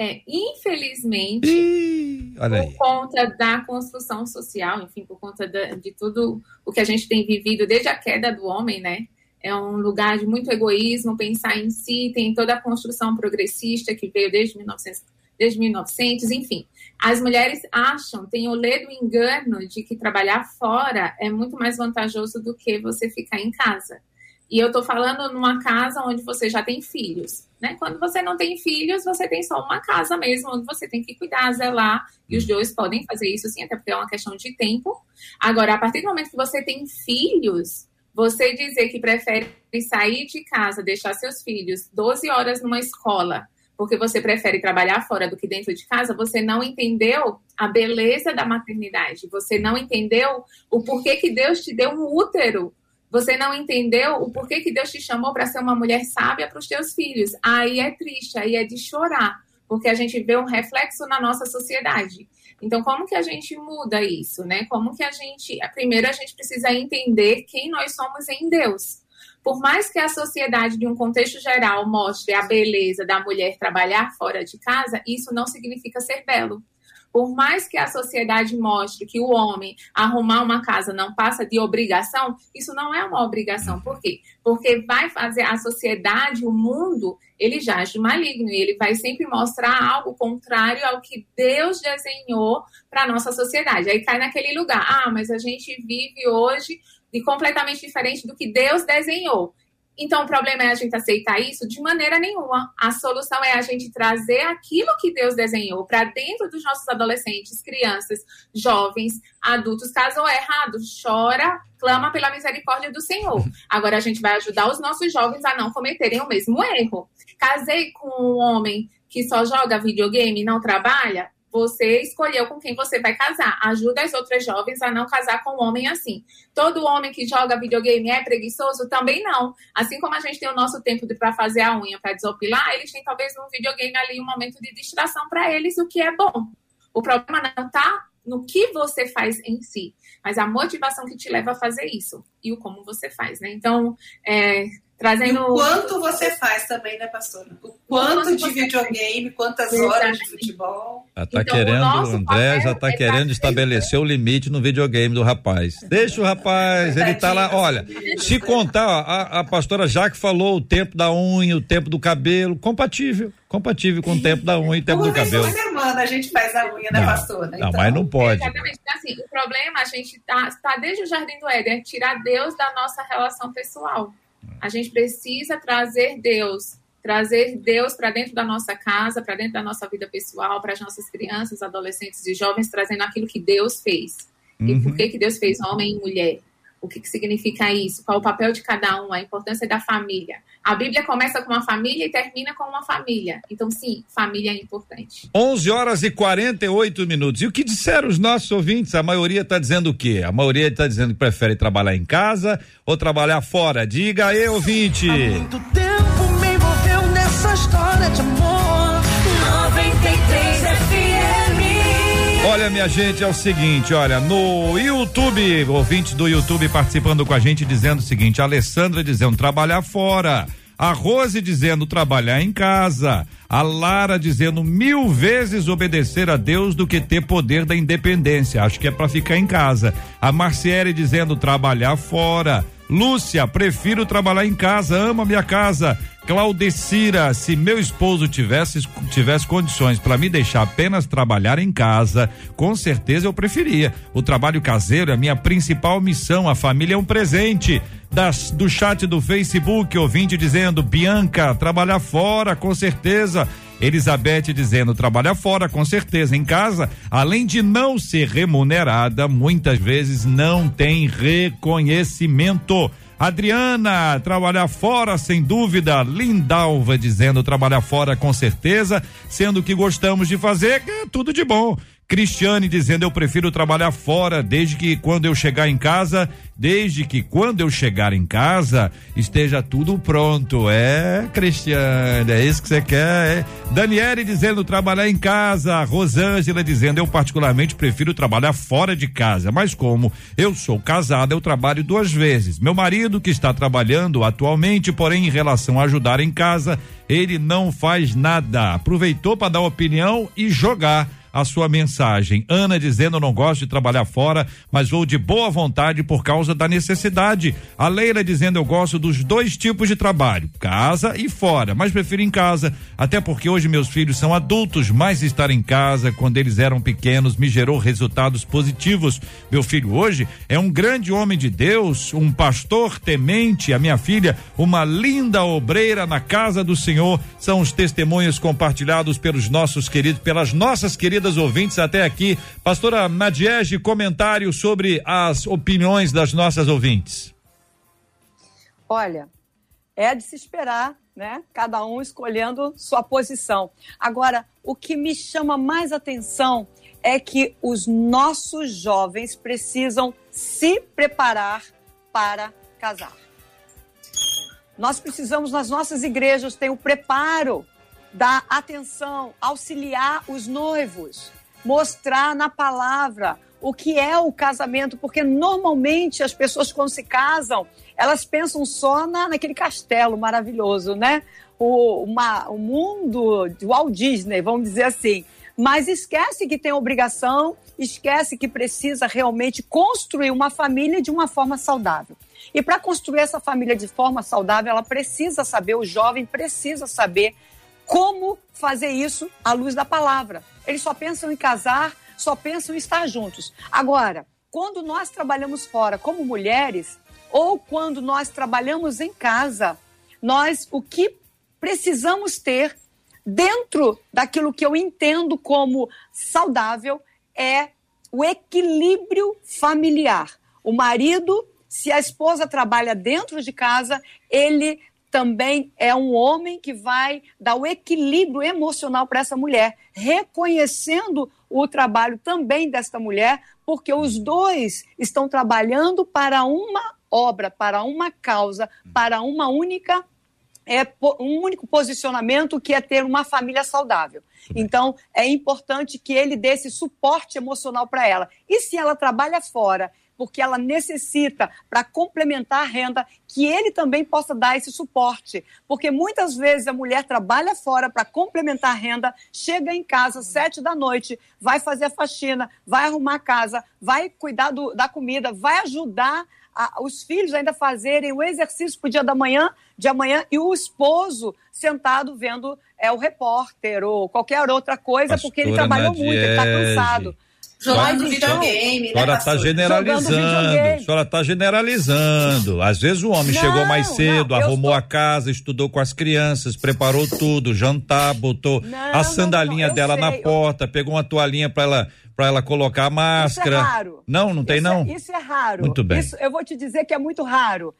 É, infelizmente, Ih, por conta da construção social, enfim, por conta de, de tudo o que a gente tem vivido desde a queda do homem, né? é um lugar de muito egoísmo, pensar em si, tem toda a construção progressista que veio desde 1900, desde 1900 enfim. As mulheres acham, têm o ledo engano de que trabalhar fora é muito mais vantajoso do que você ficar em casa. E eu estou falando numa casa onde você já tem filhos. Né? Quando você não tem filhos, você tem só uma casa mesmo, onde você tem que cuidar, zelar, e os dois podem fazer isso sim, até porque é uma questão de tempo. Agora, a partir do momento que você tem filhos, você dizer que prefere sair de casa, deixar seus filhos 12 horas numa escola, porque você prefere trabalhar fora do que dentro de casa, você não entendeu a beleza da maternidade, você não entendeu o porquê que Deus te deu um útero você não entendeu o porquê que Deus te chamou para ser uma mulher sábia para os teus filhos. Aí é triste, aí é de chorar, porque a gente vê um reflexo na nossa sociedade. Então, como que a gente muda isso, né? Como que a gente, primeiro a gente precisa entender quem nós somos em Deus. Por mais que a sociedade, de um contexto geral, mostre a beleza da mulher trabalhar fora de casa, isso não significa ser belo. Por mais que a sociedade mostre que o homem arrumar uma casa não passa de obrigação, isso não é uma obrigação. Por quê? Porque vai fazer a sociedade, o mundo, ele já de maligno e ele vai sempre mostrar algo contrário ao que Deus desenhou para a nossa sociedade. Aí cai naquele lugar. Ah, mas a gente vive hoje de completamente diferente do que Deus desenhou. Então, o problema é a gente aceitar isso? De maneira nenhuma. A solução é a gente trazer aquilo que Deus desenhou para dentro dos nossos adolescentes, crianças, jovens, adultos. Caso errado, chora, clama pela misericórdia do Senhor. Agora, a gente vai ajudar os nossos jovens a não cometerem o mesmo erro. Casei com um homem que só joga videogame e não trabalha? Você escolheu com quem você vai casar. Ajuda as outras jovens a não casar com um homem assim. Todo homem que joga videogame é preguiçoso? Também não. Assim como a gente tem o nosso tempo para fazer a unha, para desopilar, eles têm talvez um videogame ali um momento de distração para eles, o que é bom. O problema não está no que você faz em si, mas a motivação que te leva a fazer isso e o como você faz, né? Então, é, Trazendo... E o quanto você faz também, né, pastora? O quanto, de videogame, quantas horas de futebol. Já tá então, querendo, o André já tá é querendo estabelecer o limite no videogame do rapaz. Deixa o rapaz, ele tá lá, olha, se contar, a, a pastora Jaque falou o tempo da unha, o tempo do cabelo, compatível, compatível com o tempo da unha e o tempo do cabelo. Uma semana a gente faz a unha, né, pastora? Então, não, mas não pode. Exatamente, então, assim, o problema, a gente tá, tá desde o Jardim do Éden, tirar Deus da nossa relação pessoal. A gente precisa trazer Deus, trazer Deus para dentro da nossa casa, para dentro da nossa vida pessoal, para as nossas crianças, adolescentes e jovens, trazendo aquilo que Deus fez. Uhum. E por que, que Deus fez homem e mulher? O que, que significa isso? Qual o papel de cada um? A importância da família. A Bíblia começa com uma família e termina com uma família. Então, sim, família é importante. 11 horas e 48 minutos. E o que disseram os nossos ouvintes? A maioria está dizendo o quê? A maioria está dizendo que prefere trabalhar em casa ou trabalhar fora. Diga aí, ouvinte. Há muito tempo minha gente, é o seguinte, olha, no YouTube, ouvintes do YouTube participando com a gente dizendo o seguinte, a Alessandra dizendo trabalhar fora, a Rose dizendo trabalhar em casa, a Lara dizendo mil vezes obedecer a Deus do que ter poder da independência, acho que é para ficar em casa, a Marciele dizendo trabalhar fora, Lúcia, prefiro trabalhar em casa, amo a minha casa. Claudecira, se meu esposo tivesse, tivesse condições para me deixar apenas trabalhar em casa, com certeza eu preferia. O trabalho caseiro é a minha principal missão, a família é um presente. Das, do chat do Facebook, ouvinte dizendo, Bianca, trabalhar fora, com certeza. Elizabeth dizendo, trabalhar fora, com certeza. Em casa, além de não ser remunerada, muitas vezes não tem reconhecimento. Adriana, trabalhar fora, sem dúvida. Lindalva dizendo trabalhar fora com certeza, sendo que gostamos de fazer, é tudo de bom. Cristiane dizendo eu prefiro trabalhar fora desde que quando eu chegar em casa, desde que quando eu chegar em casa esteja tudo pronto. É, Cristiane, é isso que você quer. É. Daniele dizendo trabalhar em casa, Rosângela dizendo eu particularmente prefiro trabalhar fora de casa, mas como eu sou casada, eu trabalho duas vezes. Meu marido que está trabalhando atualmente, porém em relação a ajudar em casa, ele não faz nada. Aproveitou para dar opinião e jogar a sua mensagem. Ana dizendo: não gosto de trabalhar fora, mas vou de boa vontade por causa da necessidade. A Leila dizendo: eu gosto dos dois tipos de trabalho, casa e fora, mas prefiro em casa, até porque hoje meus filhos são adultos, mas estar em casa quando eles eram pequenos me gerou resultados positivos. Meu filho hoje é um grande homem de Deus, um pastor temente, a minha filha, uma linda obreira na casa do Senhor. São os testemunhos compartilhados pelos nossos queridos, pelas nossas queridas ouvintes até aqui. Pastora Nadiege, comentário sobre as opiniões das nossas ouvintes. Olha, é de se esperar, né? Cada um escolhendo sua posição. Agora, o que me chama mais atenção é que os nossos jovens precisam se preparar para casar. Nós precisamos, nas nossas igrejas, ter o preparo da atenção, auxiliar os noivos, mostrar na palavra o que é o casamento, porque normalmente as pessoas, quando se casam, elas pensam só na, naquele castelo maravilhoso, né? O, uma, o mundo de Walt Disney, vamos dizer assim. Mas esquece que tem obrigação, esquece que precisa realmente construir uma família de uma forma saudável. E para construir essa família de forma saudável, ela precisa saber, o jovem precisa saber como fazer isso à luz da palavra. Eles só pensam em casar, só pensam em estar juntos. Agora, quando nós trabalhamos fora como mulheres, ou quando nós trabalhamos em casa, nós o que precisamos ter dentro daquilo que eu entendo como saudável é o equilíbrio familiar. O marido se a esposa trabalha dentro de casa, ele também é um homem que vai dar o equilíbrio emocional para essa mulher, reconhecendo o trabalho também desta mulher, porque os dois estão trabalhando para uma obra, para uma causa, para uma única é um único posicionamento que é ter uma família saudável. Então, é importante que ele dê esse suporte emocional para ela. E se ela trabalha fora porque ela necessita para complementar a renda, que ele também possa dar esse suporte. Porque muitas vezes a mulher trabalha fora para complementar a renda, chega em casa sete da noite, vai fazer a faxina, vai arrumar a casa, vai cuidar do, da comida, vai ajudar a, os filhos ainda fazerem o exercício para o dia da manhã, de amanhã, e o esposo sentado vendo é, o repórter ou qualquer outra coisa, Pastora porque ele trabalhou muito, ele está cansado. Jogando videogame, né? A senhora está generalizando. A senhora está generalizando. Às vezes o homem não, chegou mais cedo, arrumou estou... a casa, estudou com as crianças, preparou tudo, jantar, botou não, a sandalinha não, dela sei, na porta, pegou uma toalhinha para ela para ela colocar a máscara. Isso é raro. Não, não tem isso não. É, isso é raro. Muito bem. Isso, eu vou te dizer que é muito raro.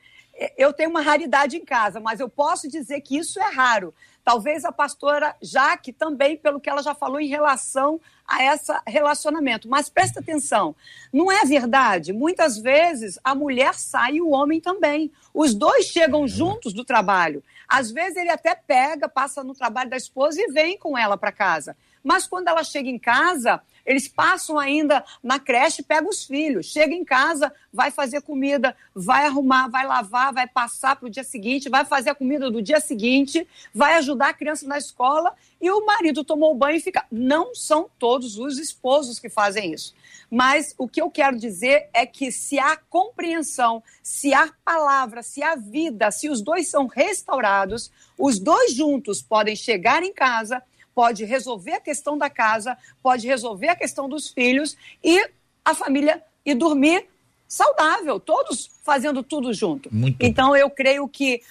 Eu tenho uma raridade em casa, mas eu posso dizer que isso é raro. Talvez a pastora Jaque também, pelo que ela já falou em relação a esse relacionamento. Mas presta atenção, não é verdade? Muitas vezes a mulher sai e o homem também. Os dois chegam juntos do trabalho. Às vezes ele até pega, passa no trabalho da esposa e vem com ela para casa. Mas quando ela chega em casa, eles passam ainda na creche, pegam os filhos, chega em casa, vai fazer comida, vai arrumar, vai lavar, vai passar para o dia seguinte, vai fazer a comida do dia seguinte, vai ajudar a criança na escola e o marido tomou banho e fica. Não são todos os esposos que fazem isso. Mas o que eu quero dizer é que se há compreensão, se há palavra, se há vida, se os dois são restaurados, os dois juntos podem chegar em casa pode resolver a questão da casa, pode resolver a questão dos filhos e a família e dormir saudável, todos fazendo tudo junto. Muito então, eu creio que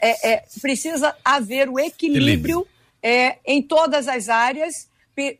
é, é, precisa haver o equilíbrio é, em todas as áreas,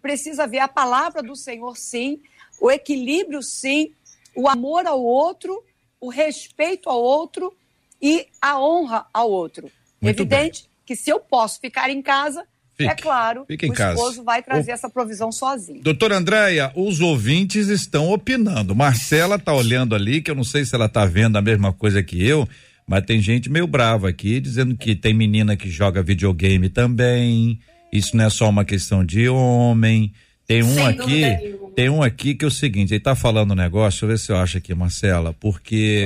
precisa haver a palavra do Senhor, sim, o equilíbrio, sim, o amor ao outro, o respeito ao outro e a honra ao outro. Muito Evidente bem. que se eu posso ficar em casa, Fique, é claro, fique em o casa. esposo vai trazer o... essa provisão sozinho. Doutora Andréia, os ouvintes estão opinando. Marcela tá olhando ali, que eu não sei se ela tá vendo a mesma coisa que eu, mas tem gente meio brava aqui, dizendo que tem menina que joga videogame também. Isso não é só uma questão de homem. Tem um Sem aqui, tem um aqui que é o seguinte, ele tá falando um negócio, deixa eu ver se eu acho aqui, Marcela, porque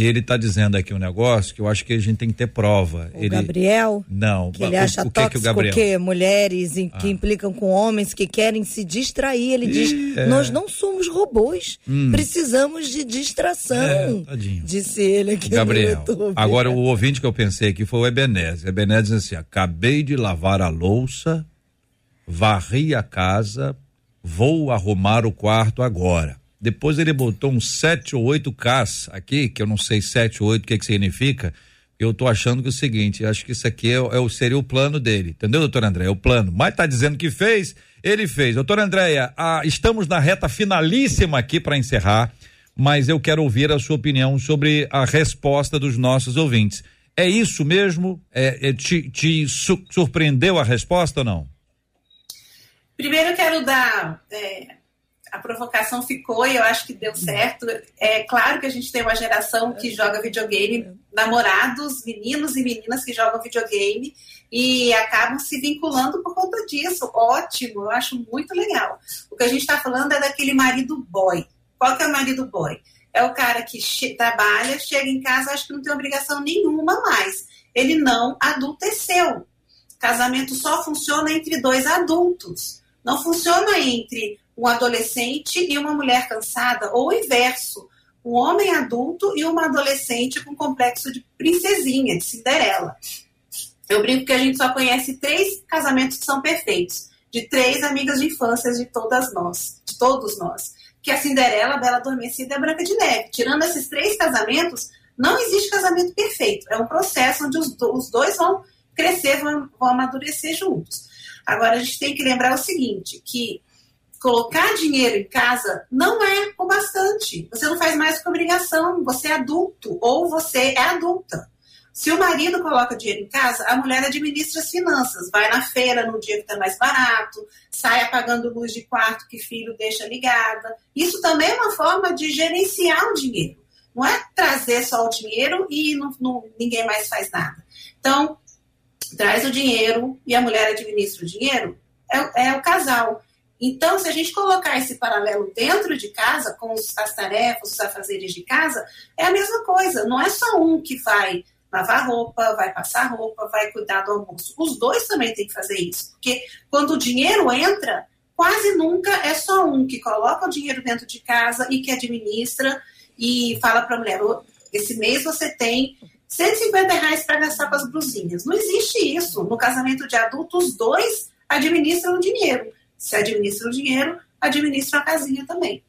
Ele está dizendo aqui um negócio que eu acho que a gente tem que ter prova. O ele... Gabriel? Não. Que ele acha o, o que tóxico que o Gabriel? que mulheres em, ah. que implicam com homens que querem se distrair. Ele diz: é. nós não somos robôs, hum. precisamos de distração. É, disse ele aqui Gabriel. Agora o ouvinte que eu pensei aqui foi o Ebenezer. Ebenezer diz assim: acabei de lavar a louça, varri a casa, vou arrumar o quarto agora. Depois ele botou um 7 ou 8 Ks aqui, que eu não sei 7 ou 8 o que, que significa. Eu tô achando que é o seguinte, acho que isso aqui é, é, seria o plano dele, entendeu, doutor André? É o plano. Mas tá dizendo que fez, ele fez. Doutor Andréia, estamos na reta finalíssima aqui para encerrar, mas eu quero ouvir a sua opinião sobre a resposta dos nossos ouvintes. É isso mesmo? É, é te, te su surpreendeu a resposta ou não? Primeiro eu quero dar é, a provocação ficou e eu acho que deu certo. É claro que a gente tem uma geração que joga videogame, namorados, meninos e meninas que jogam videogame e acabam se vinculando por conta disso. Ótimo, eu acho muito legal. O que a gente está falando é daquele marido boy. Qual que é o marido boy? É o cara que che trabalha, chega em casa, acho que não tem obrigação nenhuma mais. Ele não adulteceu. Casamento só funciona entre dois adultos. Não funciona entre um adolescente e uma mulher cansada, ou o inverso, um homem adulto e uma adolescente com complexo de princesinha, de Cinderela. Eu brinco que a gente só conhece três casamentos que são perfeitos, de três amigas de infância de todas nós, de todos nós, que é a Cinderela, a Bela Adormecida e a Branca de Neve. Tirando esses três casamentos, não existe casamento perfeito. É um processo onde os, os dois vão crescer, vão, vão amadurecer juntos. Agora, a gente tem que lembrar o seguinte, que colocar dinheiro em casa não é o bastante. Você não faz mais que obrigação. Você é adulto ou você é adulta. Se o marido coloca dinheiro em casa, a mulher administra as finanças. Vai na feira no dia que está mais barato, sai apagando luz de quarto que filho deixa ligada. Isso também é uma forma de gerenciar o dinheiro. Não é trazer só o dinheiro e não, não, ninguém mais faz nada. Então, traz o dinheiro e a mulher administra o dinheiro, é, é o casal. Então, se a gente colocar esse paralelo dentro de casa, com as tarefas, os afazeres de casa, é a mesma coisa. Não é só um que vai lavar roupa, vai passar roupa, vai cuidar do almoço. Os dois também têm que fazer isso. Porque quando o dinheiro entra, quase nunca é só um que coloca o dinheiro dentro de casa e que administra e fala para a mulher: esse mês você tem 150 reais para gastar com as blusinhas. Não existe isso. No casamento de adultos, os dois administram o dinheiro. Se administra o dinheiro, administra a casinha também.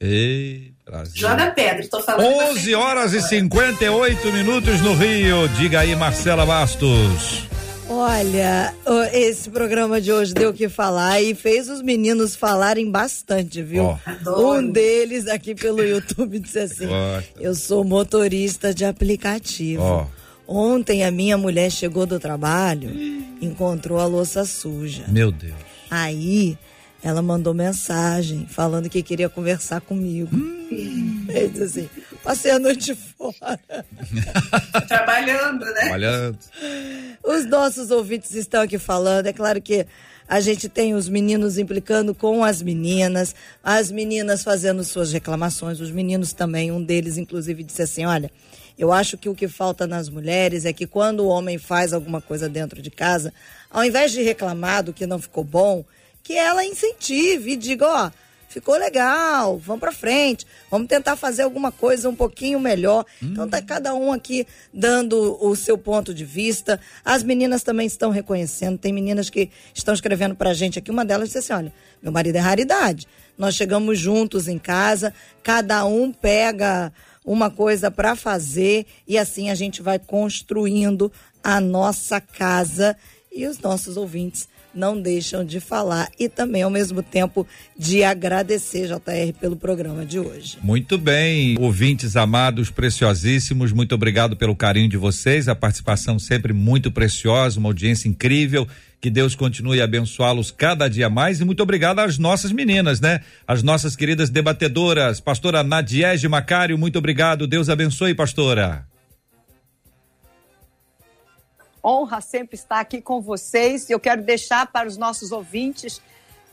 Ei, Brasil. Joga pedra, estou falando. 11 horas e 58 minutos no Rio. Diga aí, Marcela Bastos. Olha, esse programa de hoje deu o que falar e fez os meninos falarem bastante, viu? Oh. Um deles aqui pelo YouTube disse assim: Eu sou motorista de aplicativo. Oh. Ontem a minha mulher chegou do trabalho, encontrou a louça suja. Meu Deus. Aí ela mandou mensagem falando que queria conversar comigo. Hum. Ele disse assim: passei a noite fora. Trabalhando, né? Trabalhando. Os nossos ouvintes estão aqui falando. É claro que a gente tem os meninos implicando com as meninas, as meninas fazendo suas reclamações, os meninos também. Um deles, inclusive, disse assim: olha. Eu acho que o que falta nas mulheres é que quando o homem faz alguma coisa dentro de casa, ao invés de reclamar do que não ficou bom, que ela incentive e diga, ó, ficou legal, vamos para frente, vamos tentar fazer alguma coisa um pouquinho melhor. Hum. Então tá cada um aqui dando o seu ponto de vista. As meninas também estão reconhecendo, tem meninas que estão escrevendo pra gente aqui, uma delas disse assim, olha, meu marido é raridade. Nós chegamos juntos em casa, cada um pega uma coisa para fazer e assim a gente vai construindo a nossa casa e os nossos ouvintes não deixam de falar e também ao mesmo tempo de agradecer JR pelo programa de hoje. Muito bem, ouvintes amados, preciosíssimos, muito obrigado pelo carinho de vocês, a participação sempre muito preciosa, uma audiência incrível. Que Deus continue a abençoá-los cada dia mais e muito obrigado às nossas meninas, né? As nossas queridas debatedoras, pastora Nadiege Macário, muito obrigado. Deus abençoe, pastora. Honra sempre estar aqui com vocês. Eu quero deixar para os nossos ouvintes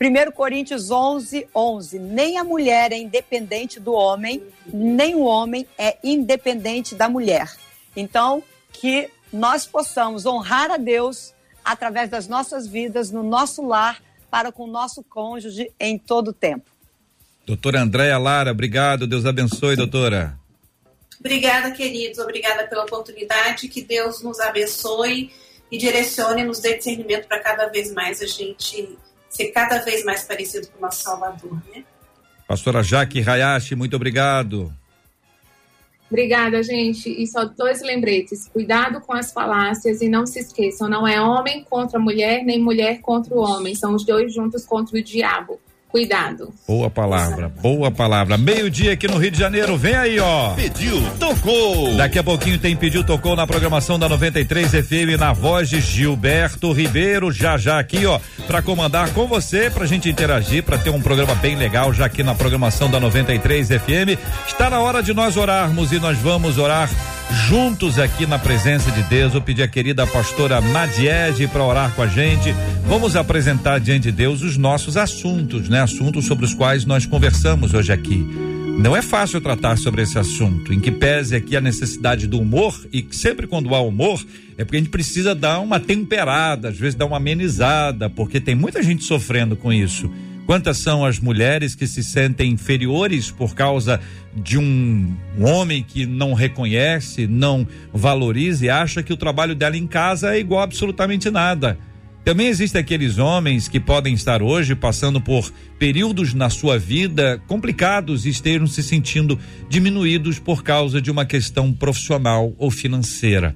1 Coríntios 11, 11. Nem a mulher é independente do homem, nem o homem é independente da mulher. Então, que nós possamos honrar a Deus através das nossas vidas, no nosso lar, para com o nosso cônjuge em todo o tempo. Doutora Andréia Lara, obrigado. Deus abençoe, doutora. Obrigada, queridos. Obrigada pela oportunidade. Que Deus nos abençoe e direcione, nos dê discernimento para cada vez mais a gente ser cada vez mais parecido com o nosso Salvador, né? Pastora Jaque Hayashi, muito obrigado. Obrigada, gente. E só dois lembretes. Cuidado com as falácias e não se esqueçam, não é homem contra mulher, nem mulher contra o homem. São os dois juntos contra o diabo. Cuidado. Boa palavra, boa palavra. Meio-dia aqui no Rio de Janeiro, vem aí, ó. Pediu, tocou. Daqui a pouquinho tem Pediu, tocou na programação da 93 FM, na voz de Gilberto Ribeiro, já já aqui, ó, para comandar com você, pra gente interagir, para ter um programa bem legal já aqui na programação da 93 FM. Está na hora de nós orarmos e nós vamos orar juntos aqui na presença de Deus. Vou pedir a querida pastora Nadiege para orar com a gente. Vamos apresentar diante de Deus os nossos assuntos, né? Assuntos sobre os quais nós conversamos hoje aqui. Não é fácil tratar sobre esse assunto, em que pese aqui a necessidade do humor e sempre quando há humor é porque a gente precisa dar uma temperada, às vezes dar uma amenizada, porque tem muita gente sofrendo com isso. Quantas são as mulheres que se sentem inferiores por causa de um homem que não reconhece, não valoriza e acha que o trabalho dela em casa é igual a absolutamente nada? Também existem aqueles homens que podem estar hoje passando por períodos na sua vida complicados e estejam se sentindo diminuídos por causa de uma questão profissional ou financeira.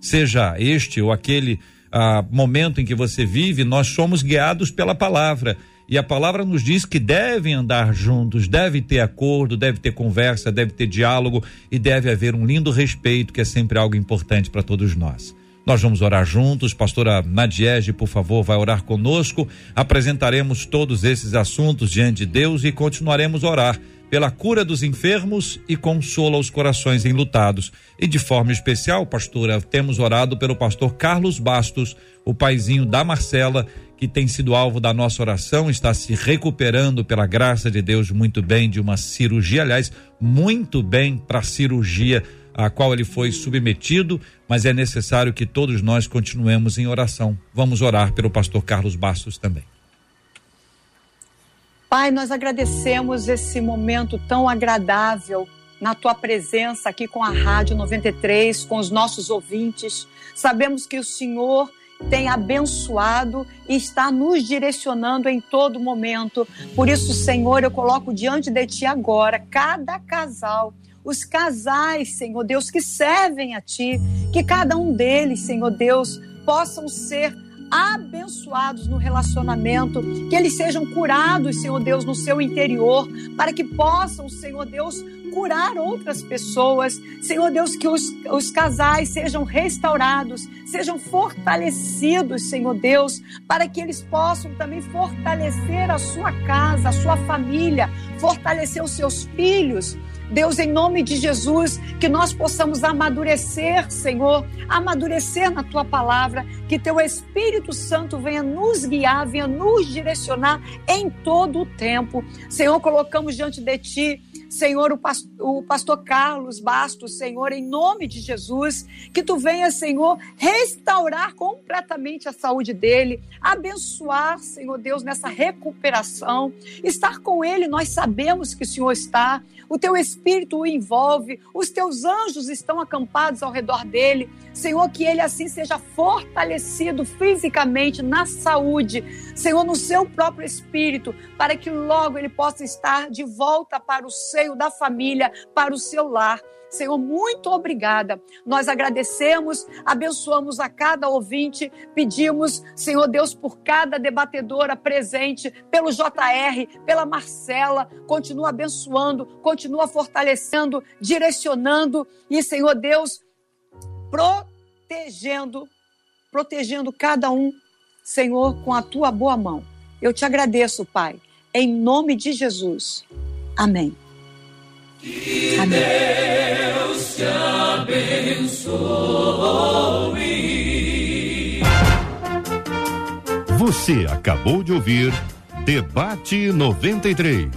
Seja este ou aquele ah, momento em que você vive, nós somos guiados pela palavra e a palavra nos diz que devem andar juntos, deve ter acordo, deve ter conversa, deve ter diálogo e deve haver um lindo respeito, que é sempre algo importante para todos nós. Nós vamos orar juntos. Pastora Nadiege, por favor, vai orar conosco. Apresentaremos todos esses assuntos diante de Deus e continuaremos a orar pela cura dos enfermos e consola os corações enlutados. E de forma especial, pastora, temos orado pelo pastor Carlos Bastos, o paizinho da Marcela, que tem sido alvo da nossa oração, está se recuperando pela graça de Deus muito bem de uma cirurgia, aliás, muito bem para cirurgia a qual ele foi submetido, mas é necessário que todos nós continuemos em oração. Vamos orar pelo pastor Carlos Bastos também. Pai, nós agradecemos esse momento tão agradável na tua presença aqui com a Rádio 93, com os nossos ouvintes. Sabemos que o Senhor tem abençoado e está nos direcionando em todo momento. Por isso, Senhor, eu coloco diante de Ti agora cada casal os casais, Senhor Deus, que servem a Ti, que cada um deles, Senhor Deus, possam ser abençoados no relacionamento, que eles sejam curados, Senhor Deus, no seu interior, para que possam, Senhor Deus, curar outras pessoas. Senhor Deus, que os, os casais sejam restaurados, sejam fortalecidos, Senhor Deus, para que eles possam também fortalecer a sua casa, a sua família, fortalecer os seus filhos. Deus, em nome de Jesus, que nós possamos amadurecer, Senhor, amadurecer na tua palavra, que teu Espírito Santo venha nos guiar, venha nos direcionar em todo o tempo. Senhor, colocamos diante de ti Senhor, o pastor, o pastor Carlos Bastos, Senhor, em nome de Jesus, que tu venha, Senhor, restaurar completamente a saúde dele, abençoar, Senhor Deus, nessa recuperação, estar com ele, nós sabemos que o Senhor está, o teu espírito o envolve, os teus anjos estão acampados ao redor dele. Senhor, que ele assim seja fortalecido fisicamente, na saúde, Senhor, no seu próprio espírito, para que logo ele possa estar de volta para o seio da família, para o seu lar. Senhor, muito obrigada. Nós agradecemos, abençoamos a cada ouvinte, pedimos, Senhor Deus, por cada debatedora presente, pelo JR, pela Marcela, continua abençoando, continua fortalecendo, direcionando e, Senhor Deus, protegendo, protegendo cada um, Senhor, com a tua boa mão. Eu te agradeço, Pai, em nome de Jesus. Amém. Que Amém. Deus te abençoe. Você acabou de ouvir Debate 93.